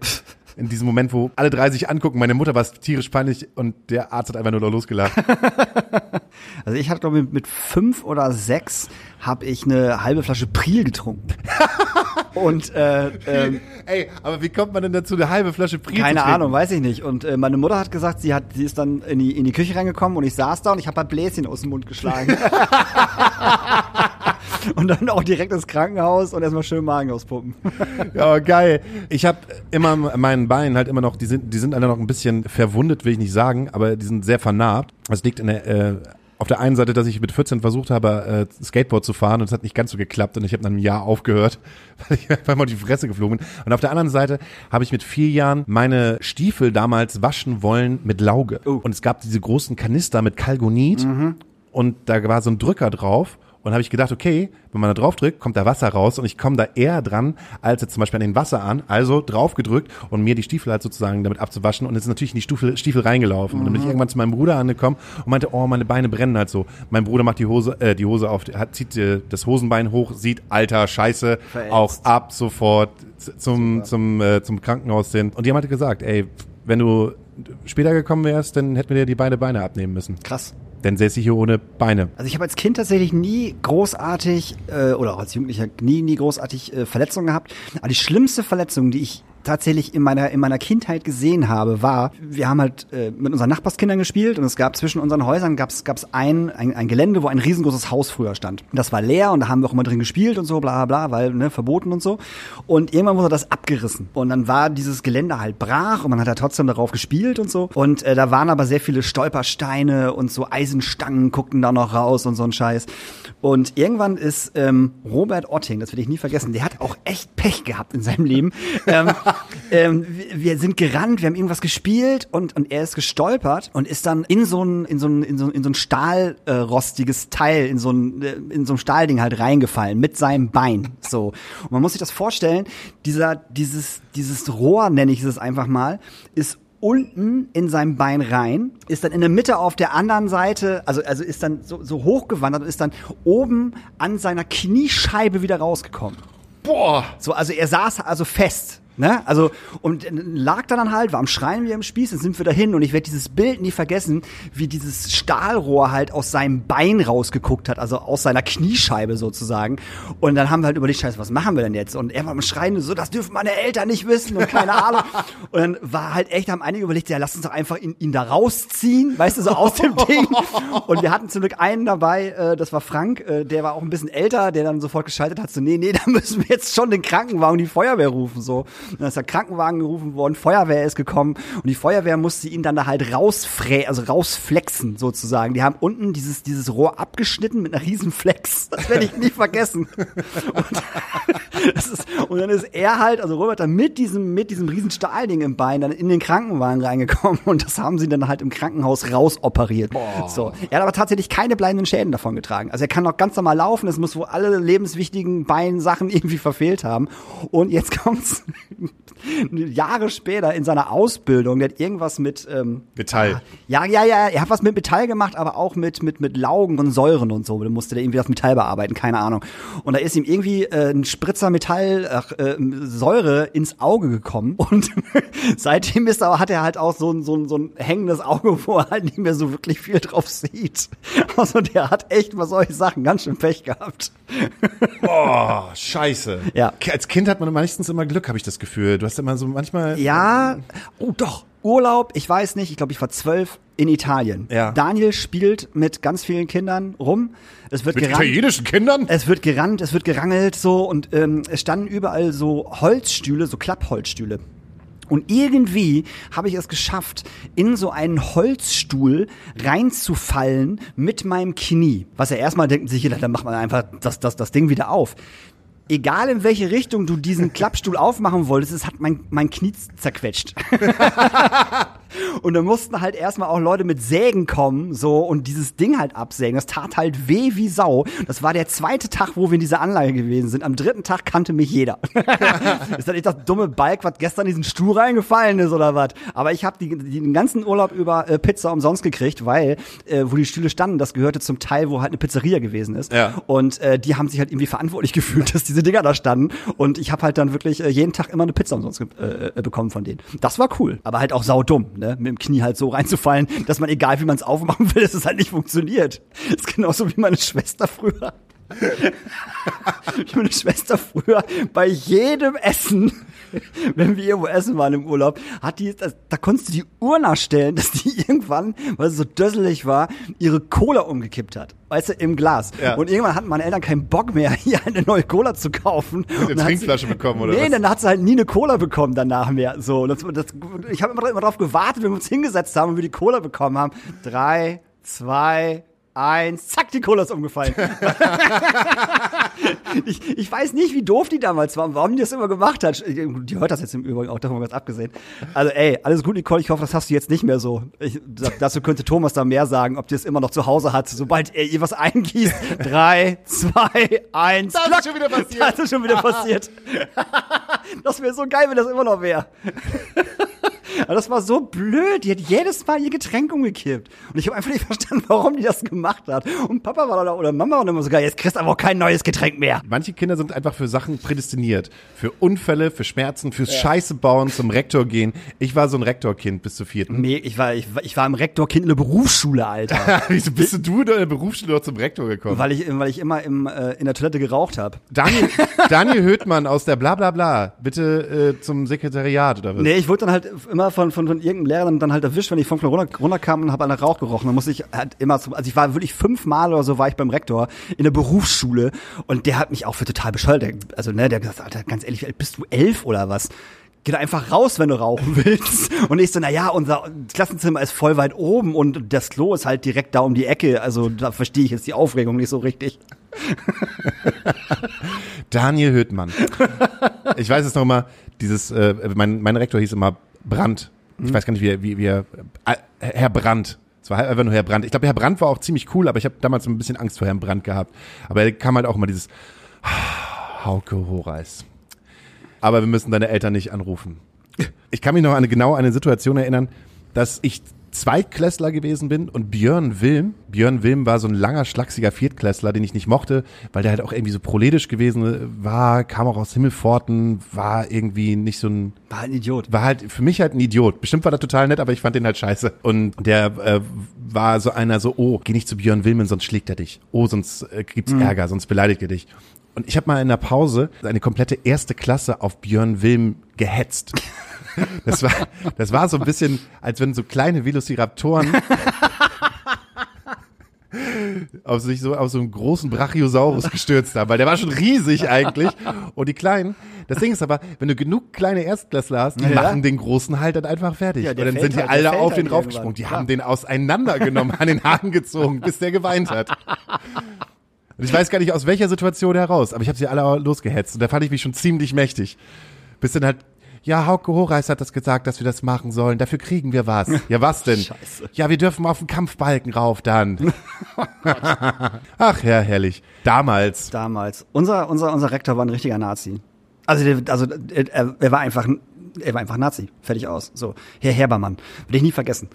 In diesem Moment, wo alle drei sich angucken, meine Mutter war es tierisch peinlich und der Arzt hat einfach nur losgelacht. Also ich hatte, glaube ich, mit fünf oder sechs habe ich eine halbe Flasche Priel getrunken. Und äh, ähm, Ey, aber wie kommt man denn dazu, eine halbe Flasche Priel keine zu? Ahnung, weiß ich nicht. Und äh, meine Mutter hat gesagt, sie hat, sie ist dann in die, in die Küche reingekommen und ich saß da und ich habe halt Bläschen aus dem Mund geschlagen. und dann auch direkt ins Krankenhaus und erstmal schön Magen auspumpen. Ja, geil. Ich habe immer meinen Beinen halt immer noch, die sind, die sind alle noch ein bisschen verwundet, will ich nicht sagen, aber die sind sehr vernarbt. Das liegt in der, äh, auf der einen Seite, dass ich mit 14 versucht habe, äh, Skateboard zu fahren und es hat nicht ganz so geklappt und ich habe nach einem Jahr aufgehört, weil ich einfach mal die Fresse geflogen bin. Und auf der anderen Seite habe ich mit vier Jahren meine Stiefel damals waschen wollen mit Lauge. Und es gab diese großen Kanister mit Kalgonit und da war so ein Drücker drauf. Und habe ich gedacht, okay, wenn man da drauf drückt, kommt da Wasser raus und ich komme da eher dran, als jetzt zum Beispiel an den Wasser an. Also drauf gedrückt und mir die Stiefel halt sozusagen damit abzuwaschen und jetzt ist natürlich in die Stiefel, Stiefel reingelaufen. Und dann bin ich irgendwann zu meinem Bruder angekommen und meinte, oh, meine Beine brennen halt so. Mein Bruder macht die Hose, äh, die Hose auf, hat, zieht äh, das Hosenbein hoch, sieht, alter Scheiße, Verätzt. auch ab sofort zum, zum, äh, zum Krankenhaus hin. Und die haben halt gesagt, ey, wenn du später gekommen wärst, dann hätten wir dir die beide Beine abnehmen müssen. Krass. Dann säße ich hier ohne Beine. Also ich habe als Kind tatsächlich nie großartig äh, oder auch als Jugendlicher nie nie großartig äh, Verletzungen gehabt. Aber die schlimmste Verletzung, die ich tatsächlich in meiner in meiner Kindheit gesehen habe, war, wir haben halt äh, mit unseren Nachbarskindern gespielt und es gab zwischen unseren Häusern gab's gab's ein, ein ein Gelände, wo ein riesengroßes Haus früher stand. Und das war leer und da haben wir auch immer drin gespielt und so, bla bla bla, weil ne verboten und so. Und irgendwann wurde das abgerissen und dann war dieses Gelände halt brach und man hat da trotzdem darauf gespielt und so. Und äh, da waren aber sehr viele Stolpersteine und so Eisenstangen guckten da noch raus und so ein Scheiß. Und irgendwann ist ähm, Robert Otting, das werde ich nie vergessen, der hat auch echt Pech gehabt in seinem Leben. ähm, ähm, wir- sind gerannt, wir haben irgendwas gespielt und, und er ist gestolpert und ist dann in so ein, in so ein, in so, ein- in so ein stahlrostiges äh, Teil, in so ein, äh, in so ein Stahlding halt reingefallen mit seinem Bein. So. Und man muss sich das vorstellen, dieser, dieses, dieses Rohr, nenne ich es einfach mal, ist unten in seinem Bein rein, ist dann in der Mitte auf der anderen Seite, also, also ist dann so, so hochgewandert und ist dann oben an seiner Kniescheibe wieder rausgekommen. Boah! So, also er saß also fest. Ne? Also, und lag da dann halt, war am Schreien wie am Spieß, dann sind wir dahin und ich werde dieses Bild nie vergessen, wie dieses Stahlrohr halt aus seinem Bein rausgeguckt hat, also aus seiner Kniescheibe sozusagen. Und dann haben wir halt überlegt, scheiße, was machen wir denn jetzt? Und er war am Schreien, so, das dürfen meine Eltern nicht wissen und keine Ahnung. Und dann war halt echt, haben einige überlegt, ja, lass uns doch einfach ihn, ihn da rausziehen, weißt du, so aus dem Ding. Und wir hatten zum Glück einen dabei, äh, das war Frank, äh, der war auch ein bisschen älter, der dann sofort geschaltet hat, so, nee, nee, da müssen wir jetzt schon den Krankenwagen und die Feuerwehr rufen, so. Und dann ist der Krankenwagen gerufen worden, Feuerwehr ist gekommen und die Feuerwehr musste ihn dann da halt rausfrä, also rausflexen sozusagen. Die haben unten dieses, dieses Rohr abgeschnitten mit einer riesen Flex. Das werde ich nie vergessen. Und, ist, und dann ist er halt, also Robert dann mit diesem, mit diesem riesen Stahlding im Bein dann in den Krankenwagen reingekommen und das haben sie dann halt im Krankenhaus rausoperiert. So. Er hat aber tatsächlich keine bleibenden Schäden davon getragen. Also er kann noch ganz normal laufen, es muss wohl alle lebenswichtigen Beinsachen irgendwie verfehlt haben. Und jetzt kommt's Jahre später in seiner Ausbildung, der hat irgendwas mit ähm, Metall. ja, ja, ja, er hat was mit Metall gemacht, aber auch mit, mit, mit Laugen und Säuren und so. Da musste der irgendwie das Metall bearbeiten, keine Ahnung. Und da ist ihm irgendwie äh, ein Spritzer Metall, ach, äh, Säure ins Auge gekommen. Und seitdem ist er, hat er halt auch so ein, so, ein, so ein hängendes Auge, wo er halt nicht mehr so wirklich viel drauf sieht. Also der hat echt bei solchen Sachen ganz schön Pech gehabt. Boah, scheiße. Ja. Als Kind hat man meistens immer Glück, habe ich das Gefühl. Du hast immer so manchmal. Ja, oh doch. Urlaub, ich weiß nicht, ich glaube, ich war zwölf in Italien. Ja. Daniel spielt mit ganz vielen Kindern rum. Es wird Mit gerannt. italienischen Kindern? Es wird gerannt, es wird gerangelt so und ähm, es standen überall so Holzstühle, so Klappholzstühle. Und irgendwie habe ich es geschafft, in so einen Holzstuhl reinzufallen mit meinem Knie. Was ja erstmal denken sich jeder, dann macht man einfach das, das, das Ding wieder auf. Egal in welche Richtung du diesen Klappstuhl aufmachen wolltest, es hat mein, mein Knie zerquetscht. Und dann mussten halt erstmal auch Leute mit Sägen kommen, so, und dieses Ding halt absägen. Das tat halt weh wie Sau. Das war der zweite Tag, wo wir in dieser Anlage gewesen sind. Am dritten Tag kannte mich jeder. ist das nicht das dumme Balk, was gestern in diesen Stuhl reingefallen ist oder was? Aber ich habe den ganzen Urlaub über äh, Pizza umsonst gekriegt, weil, äh, wo die Stühle standen, das gehörte zum Teil, wo halt eine Pizzeria gewesen ist. Ja. Und äh, die haben sich halt irgendwie verantwortlich gefühlt, dass diese Dinger da standen. Und ich habe halt dann wirklich äh, jeden Tag immer eine Pizza umsonst äh, äh, bekommen von denen. Das war cool. Aber halt auch saudumm, ne? Mit dem Knie halt so reinzufallen, dass man, egal wie man es aufmachen will, dass es halt nicht funktioniert. Das ist genauso wie meine Schwester früher. wie meine Schwester früher bei jedem Essen, wenn wir irgendwo essen waren im Urlaub, hat die, das, da konntest du die Uhr nachstellen, dass die irgendwann, weil sie so dösselig war, ihre Cola umgekippt hat. Weißt du, im Glas. Ja. Und irgendwann hatten meine Eltern keinen Bock mehr, hier eine neue Cola zu kaufen. Eine Trinkflasche sie, bekommen, oder Nee, was? dann hat sie halt nie eine Cola bekommen danach mehr. So, das, das, ich habe immer, immer darauf gewartet, wenn wir uns hingesetzt haben und wir die Cola bekommen haben. Drei, zwei, eins, zack, die Cola ist umgefallen. ich, ich weiß nicht, wie doof die damals waren, warum die das immer gemacht hat. Die hört das jetzt im Übrigen auch, davon ganz abgesehen. Also ey, alles gut, Nicole, ich hoffe, das hast du jetzt nicht mehr so. Ich, dazu könnte Thomas da mehr sagen, ob die es immer noch zu Hause hat, sobald er ihr was eingießt. Drei, zwei, eins. Das ist schon wieder passiert. Das ist schon wieder passiert. Das wäre so geil, wenn das immer noch wäre. Aber das war so blöd. Die hat jedes Mal ihr Getränk umgekippt. Und ich habe einfach nicht verstanden, warum die das gemacht hat. Und Papa war da oder Mama war dann immer so geil, jetzt kriegst du aber auch kein neues Getränk mehr. Manche Kinder sind einfach für Sachen prädestiniert. Für Unfälle, für Schmerzen, fürs Scheiße bauen, zum Rektor gehen. Ich war so ein Rektorkind bis zur vierten. Nee, ich war, ich, war- ich war im Rektorkind in der Berufsschule, Alter. Wieso bist du in der Berufsschule noch zum Rektor gekommen? weil, ich, weil ich immer im, äh, in der Toilette geraucht habe. Daniel, Daniel Höhtmann aus der Blablabla, bitte äh, zum Sekretariat oder was? Nee, ich wurde dann halt immer von, von, von irgendeinem Lehrer dann, halt erwischt, wenn ich vom Klo runter, runterkam und habe an der Rauch gerochen. Dann musste ich halt immer zum, also ich war wirklich fünfmal oder so war ich beim Rektor in der Berufsschule und der hat mich auch für total bescheuert. Also, ne, der hat gesagt, Alter, ganz ehrlich, bist du elf oder was? Geh da einfach raus, wenn du rauchen willst. Und ich so, na ja, unser Klassenzimmer ist voll weit oben und das Klo ist halt direkt da um die Ecke. Also da verstehe ich jetzt die Aufregung nicht so richtig. Daniel Höhtmann. Ich weiß es noch mal, dieses, äh, mein, mein Rektor hieß immer Brandt. Ich weiß gar nicht, wie wie, wie er, äh, Herr Brandt. Es war einfach nur Herr Brandt. Ich glaube, Herr Brandt war auch ziemlich cool, aber ich habe damals ein bisschen Angst vor Herrn Brandt gehabt. Aber er kam halt auch immer dieses Hauke Horeis. Aber wir müssen deine Eltern nicht anrufen. Ich kann mich noch an genau eine Situation erinnern, dass ich Zweitklässler gewesen bin und Björn Wilm, Björn Wilm war so ein langer, schlachsiger Viertklässler, den ich nicht mochte, weil der halt auch irgendwie so proletisch gewesen war, kam auch aus Himmelforten, war irgendwie nicht so ein, War ein Idiot. war halt für mich halt ein Idiot. Bestimmt war der total nett, aber ich fand den halt scheiße. Und der äh, war so einer so, oh, geh nicht zu Björn Wilmen, sonst schlägt er dich. Oh, sonst äh, gibt's Ärger, sonst beleidigt er dich. Und ich habe mal in der Pause eine komplette erste Klasse auf Björn Wilm gehetzt. Das war, das war so ein bisschen, als wenn so kleine Velociraptoren auf sich so auf so einen großen Brachiosaurus gestürzt haben, weil der war schon riesig eigentlich. Und die kleinen, das Ding ist aber, wenn du genug kleine Erstklässler hast, die Ja. machen den großen halt dann einfach fertig. Ja, und dann sind die halt, alle auf halt den raufgesprungen. Die irgendwann. haben den auseinandergenommen, an den Haaren gezogen, bis der geweint hat. Und ich weiß gar nicht aus welcher Situation heraus, aber ich habe sie alle losgehetzt und da fand ich mich schon ziemlich mächtig. Bis dann halt, ja, Hauke Horeis hat das gesagt, dass wir das machen sollen. Dafür kriegen wir was. Ja, was denn? Scheiße. Ja, wir dürfen auf den Kampfbalken rauf dann. Ach ja, herrlich. Damals. Damals. Unser, unser, unser Rektor war ein richtiger Nazi. Also, der, also er, er war einfach, er war einfach Nazi. Fertig aus. So, Herr Herbermann. Will ich nie vergessen.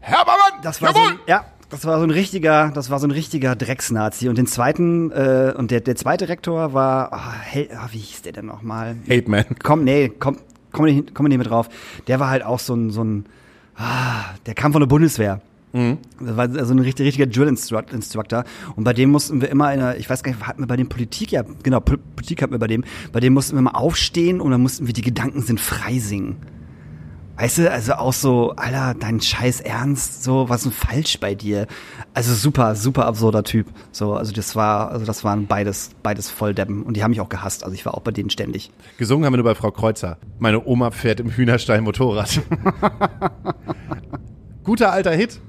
Herbermann! Das war so ein, ja, das war so ein richtiger, das war so ein richtiger Drecksnazi. Und den zweiten, äh, und der, der zweite Rektor war, oh, Hel oh, wie hieß der denn nochmal? Hate Man. Komm, nee, komm, komm nicht, komm nicht mit drauf. Der war halt auch so ein, so ein, ah, der kam von der Bundeswehr. Das war also ein richtig, richtiger Drill-Instructor. Und bei dem mussten wir immer in einer, ich weiß gar nicht, hatten wir bei dem Politik, ja, genau, Pol- Politik hatten wir bei dem, bei dem mussten wir mal aufstehen und dann mussten wir die Gedanken sind frei singen. Weißt du, also auch so, Alter, dein Scheiß Ernst, so, was ist denn falsch bei dir? Also super, super absurder Typ. So, also das war, also das waren beides, beides Volldeppen. Und die haben mich auch gehasst. Also ich war auch bei denen ständig. Gesungen haben wir nur bei Frau Kreuzer. Meine Oma fährt im Hühnerstall Motorrad. Guter alter Hit.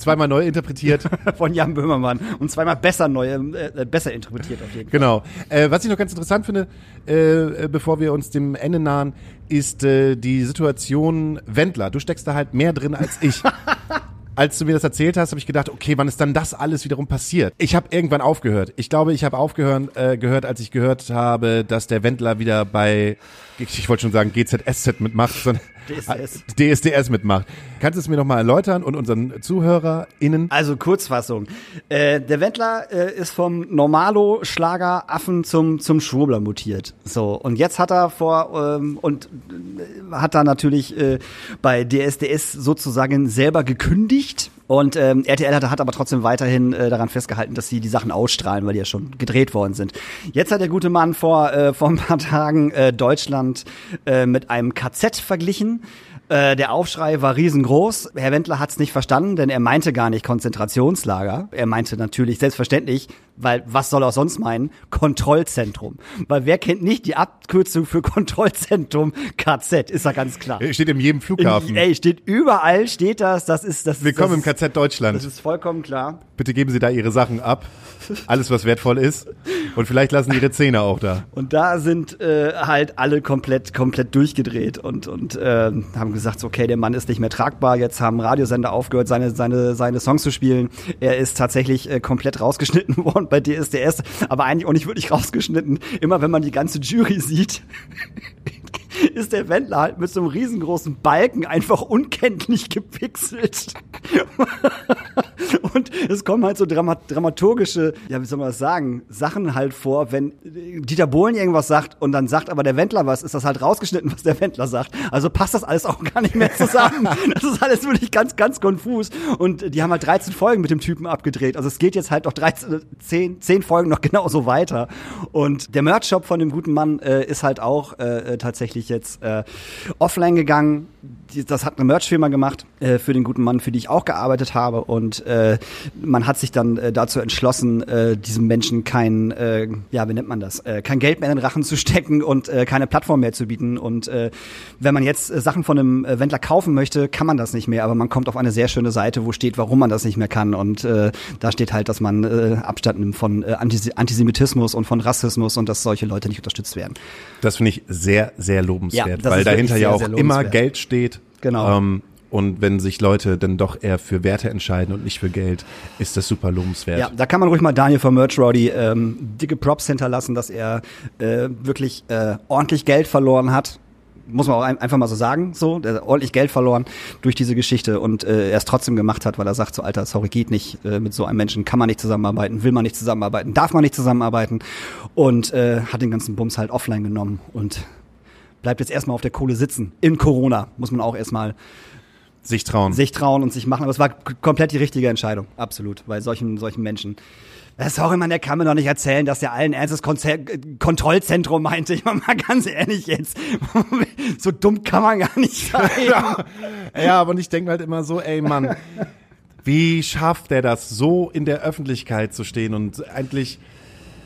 Zweimal neu interpretiert. Von Jan Böhmermann. Und zweimal besser neue, äh, besser interpretiert auf jeden Fall. Genau. Äh, was ich noch ganz interessant finde, äh, äh, bevor wir uns dem Ende nahen, ist äh, die Situation Wendler. Du steckst da halt mehr drin als ich. Als du mir das erzählt hast, habe ich gedacht, okay, wann ist dann das alles wiederum passiert? Ich habe irgendwann aufgehört. Ich glaube, ich habe aufgehört, äh, gehört, als ich gehört habe, dass der Wendler wieder bei, ich, ich wollte schon sagen GZSZ mitmacht, sondern DSDS. DSDS mitmacht. Kannst du es mir nochmal erläutern und unseren ZuhörerInnen? Also Kurzfassung. Äh, der Wendler äh, ist vom Normalo-Schlager-Affen zum, zum Schwurbler mutiert. So, und jetzt hat er vor, ähm, und äh, hat da natürlich äh, bei DSDS sozusagen selber gekündigt. Und ähm, RTL hat, hat aber trotzdem weiterhin äh, daran festgehalten, dass sie die Sachen ausstrahlen, weil die ja schon gedreht worden sind. Jetzt hat der gute Mann vor, äh, vor ein paar Tagen äh, Deutschland äh, mit einem KZ verglichen. Äh, der Aufschrei war riesengroß. Herr Wendler hat es nicht verstanden, denn er meinte gar nicht Konzentrationslager. Er meinte natürlich selbstverständlich, weil was soll er auch sonst meinen? Kontrollzentrum. Weil wer kennt nicht die Abkürzung für Kontrollzentrum KZ? Ist ja ganz klar. Steht in jedem Flughafen. In, ey, steht überall steht das. Das ist das. Willkommen im das KZ Deutschland. Das ist vollkommen klar. Bitte geben Sie da Ihre Sachen ab. Alles, was wertvoll ist. Und vielleicht lassen Sie Ihre Zähne auch da. Und da sind äh, halt alle komplett, komplett durchgedreht und, und äh, haben gesagt, okay, der Mann ist nicht mehr tragbar. Jetzt haben Radiosender aufgehört, seine, seine, seine Songs zu spielen. Er ist tatsächlich äh, komplett rausgeschnitten worden bei DSDS, aber eigentlich auch nicht wirklich rausgeschnitten. Immer wenn man die ganze Jury sieht, ist der Wendler halt mit so einem riesengroßen Balken einfach unkenntlich gepixelt. Und es kommen halt so Drama dramaturgische, ja, wie soll man das sagen, Sachen halt vor, wenn Dieter Bohlen irgendwas sagt und dann sagt aber der Wendler was, ist das halt rausgeschnitten, was der Wendler sagt. Also passt das alles auch gar nicht mehr zusammen. Das ist alles wirklich ganz, ganz konfus. Und die haben halt 13 Folgen mit dem Typen abgedreht. Also es geht jetzt halt noch 13, 10, 10 Folgen noch genauso weiter. Und der Merch-Shop von dem guten Mann äh, ist halt auch äh, äh, tatsächlich jetzt äh, offline gegangen. Das hat eine Merch-Firma gemacht äh, für den guten Mann, für die ich auch gearbeitet habe. Und äh, man hat sich dann äh, dazu entschlossen, äh, diesem Menschen kein, äh, ja, wie nennt man das, äh, kein Geld mehr in den Rachen zu stecken und äh, keine Plattform mehr zu bieten. Und äh, wenn man jetzt äh, Sachen von einem äh, Wendler kaufen möchte, kann man das nicht mehr. Aber man kommt auf eine sehr schöne Seite, wo steht, warum man das nicht mehr kann. Und äh, da steht halt, dass man äh, Abstand nimmt von äh, Antis Antisemitismus und von Rassismus und dass solche Leute nicht unterstützt werden. Das finde ich sehr, sehr lobenswert, Ja, weil dahinter wirklich ja sehr, auch sehr immer. Geld steht. Genau. Ähm, und wenn sich Leute dann doch eher für Werte entscheiden und nicht für Geld, ist das super lobenswert. Ja, da kann man ruhig mal Daniel von Merch Rowdy ähm, dicke Props hinterlassen, dass er äh, wirklich äh, ordentlich Geld verloren hat. Muss man auch ein, einfach mal so sagen, so, der hat ordentlich Geld verloren durch diese Geschichte und äh, er es trotzdem gemacht hat, weil er sagt, so Alter, sorry, geht nicht, äh, mit so einem Menschen kann man nicht zusammenarbeiten, will man nicht zusammenarbeiten, darf man nicht zusammenarbeiten und äh, hat den ganzen Bums halt offline genommen und bleibt jetzt erstmal auf der Kohle sitzen. In Corona muss man auch erstmal Sich trauen. sich trauen und sich machen. Aber es war komplett die richtige Entscheidung. Absolut. Bei solchen, solchen Menschen. Sorry, man, der kann mir doch nicht erzählen, dass der allen Ernstes Konzer Kontrollzentrum meinte. Ich meine mal ganz ehrlich jetzt. so dumm kann man gar nicht sein. ja, ja, aber ich denke halt immer so, ey Mann, wie schafft der das, so in der Öffentlichkeit zu stehen und eigentlich,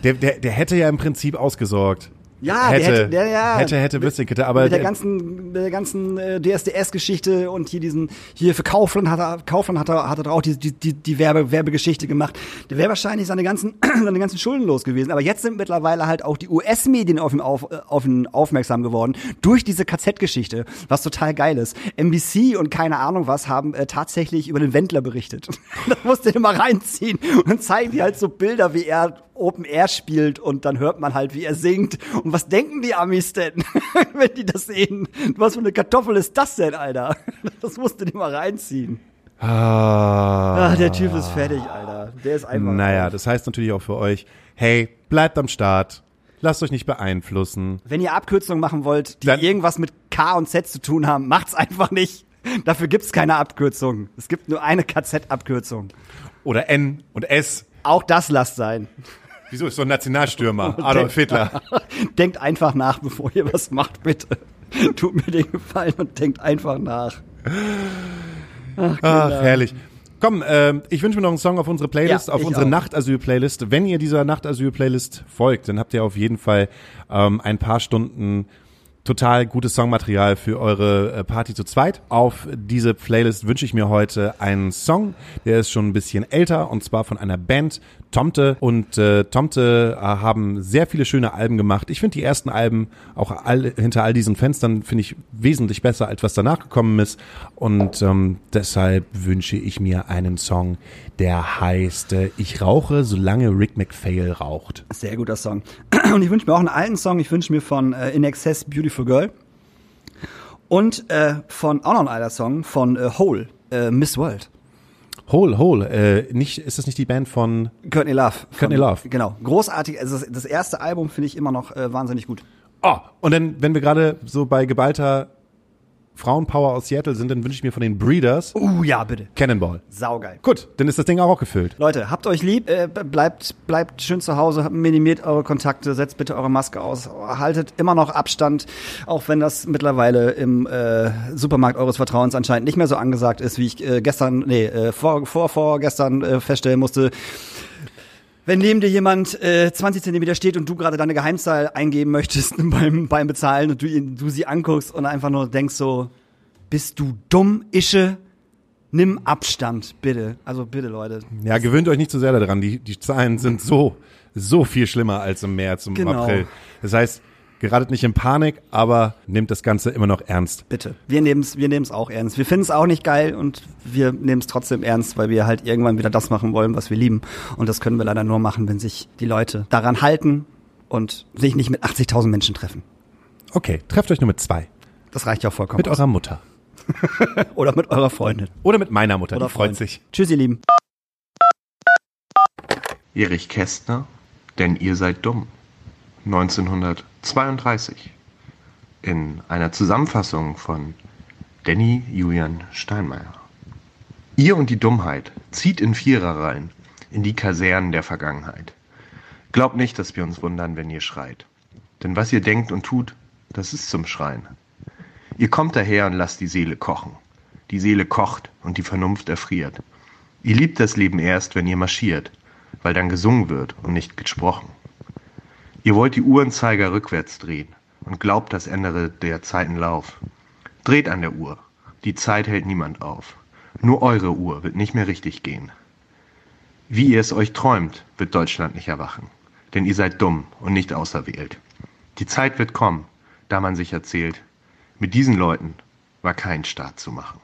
der, der, der hätte ja im Prinzip ausgesorgt. Ja, hätte, der hätte, der, ja, hätte, hätte, Würstchenkette, aber mit der ganzen, mit der ganzen äh, DSDS-Geschichte und hier diesen, hier für Kaufland hat er, Kaufland hat er, hat er auch die, die, die, Werbe, Werbegeschichte gemacht. Der wäre wahrscheinlich seine ganzen, seine ganzen Schulden los gewesen. Aber jetzt sind mittlerweile halt auch die US-Medien auf ihn, auf, äh, auf ihn aufmerksam geworden durch diese KZ-Geschichte, was total geil ist. NBC und keine Ahnung was haben äh, tatsächlich über den Wendler berichtet. das musst du mal reinziehen. Und dann zeigen die halt so Bilder, wie er Open Air spielt und dann hört man halt, wie er singt. Und was denken die Amis denn, wenn die das sehen? Was für eine Kartoffel ist das denn, Alter? Das musst du dir mal reinziehen. Ah. Ah, der Typ ist fertig, Alter. Der ist einfach. Naja, das heißt natürlich auch für euch, hey, bleibt am Start, lasst euch nicht beeinflussen. Wenn ihr Abkürzungen machen wollt, die Dann- irgendwas mit K und Z zu tun haben, macht's einfach nicht. Dafür gibt's keine Abkürzung. Es gibt nur eine KZ-Abkürzung. Oder N und S. Auch das lasst sein. Wieso ist so ein Nationalstürmer? Adolf Hitler. denkt einfach nach, bevor ihr was macht, bitte. Tut mir den Gefallen und denkt einfach nach. Ach, herrlich. Komm, ähm, ich wünsche mir noch einen Song auf unsere Playlist, Ja, auf unsere. Nachtasyl-Playlist. Wenn ihr dieser Nachtasyl-Playlist folgt, dann habt ihr auf jeden Fall ähm, ein paar Stunden total gutes Songmaterial für eure äh, Party zu zweit. Auf diese Playlist wünsche ich mir heute einen Song, der ist schon ein bisschen älter und zwar von einer Band Tomte und äh, Tomte äh, haben sehr viele schöne Alben gemacht. Ich finde die ersten Alben auch all, hinter all diesen Fenstern finde ich wesentlich besser als was danach gekommen ist und ähm, deshalb wünsche ich mir einen Song, der heißt äh, Ich rauche, solange Rick McPhail raucht. Sehr guter Song. Und ich wünsche mir auch einen alten Song. Ich wünsche mir von äh, In Excess Beautiful Girl. Und äh, von auch noch ein alter Song von äh, Hole, äh, Miss World. Hole, Hole, äh, nicht, ist das nicht die Band von Courtney Love. Courtney Love. Genau. Großartig. Also das, das erste Album finde ich immer noch äh, wahnsinnig gut. Oh, und dann, wenn wir gerade so bei geballter Frauenpower aus Seattle sind, dann wünsche ich mir von den Breeders Uh, ja, bitte. Cannonball. Saugeil. Gut, dann ist das Ding auch gefüllt. Leute, habt euch lieb, äh, bleibt, bleibt schön zu Hause, minimiert eure Kontakte, setzt bitte eure Maske aus, haltet immer noch Abstand, auch wenn das mittlerweile im äh, Supermarkt eures Vertrauens anscheinend nicht mehr so angesagt ist, wie ich äh, gestern, nee, äh, vor, vor, vorgestern äh, feststellen musste. Wenn neben dir jemand äh, 20 Zentimeter steht und du gerade deine Geheimzahl eingeben möchtest beim, beim Bezahlen und du, ihn, du sie anguckst und einfach nur denkst so, bist du dumm, Ische? Nimm Abstand, bitte. Also bitte, Leute. Ja, gewöhnt euch nicht zu sehr daran. Die, die Zahlen sind so, so viel schlimmer als im März, im Genau. April. Das heißt, geratet nicht in Panik, aber nehmt das Ganze immer noch ernst. Bitte. Wir nehmen es wir nehmen's auch ernst. Wir finden es auch nicht geil und wir nehmen es trotzdem ernst, weil wir halt irgendwann wieder das machen wollen, was wir lieben. Und das können wir leider nur machen, wenn sich die Leute daran halten und sich nicht mit 80.000 Menschen treffen. Okay, trefft euch nur mit zwei. Das reicht ja auch vollkommen. Mit aus. eurer Mutter. Oder mit eurer Freundin. Oder mit meiner Mutter, Oder die freut Freund. sich. Tschüss, ihr Lieben. Erich Kästner, denn ihr seid dumm. 1932. In einer Zusammenfassung von Danny Julian Steinmeier. Ihr und die Dummheit zieht in Viererreihen in die Kasernen der Vergangenheit. Glaubt nicht, dass wir uns wundern, wenn ihr schreit. Denn was ihr denkt und tut, das ist zum Schreien. Ihr kommt daher und lasst die Seele kochen. Die Seele kocht und die Vernunft erfriert. Ihr liebt das Leben erst, wenn ihr marschiert, weil dann gesungen wird und nicht gesprochen. Ihr wollt die Uhrenzeiger rückwärts drehen und glaubt, das ändere der Zeiten Lauf. Dreht an der Uhr. Die Zeit hält niemand auf. Nur eure Uhr wird nicht mehr richtig gehen. Wie ihr es euch träumt, wird Deutschland nicht erwachen. Denn ihr seid dumm und nicht auserwählt. Die Zeit wird kommen, da man sich erzählt, mit diesen Leuten war kein Staat zu machen.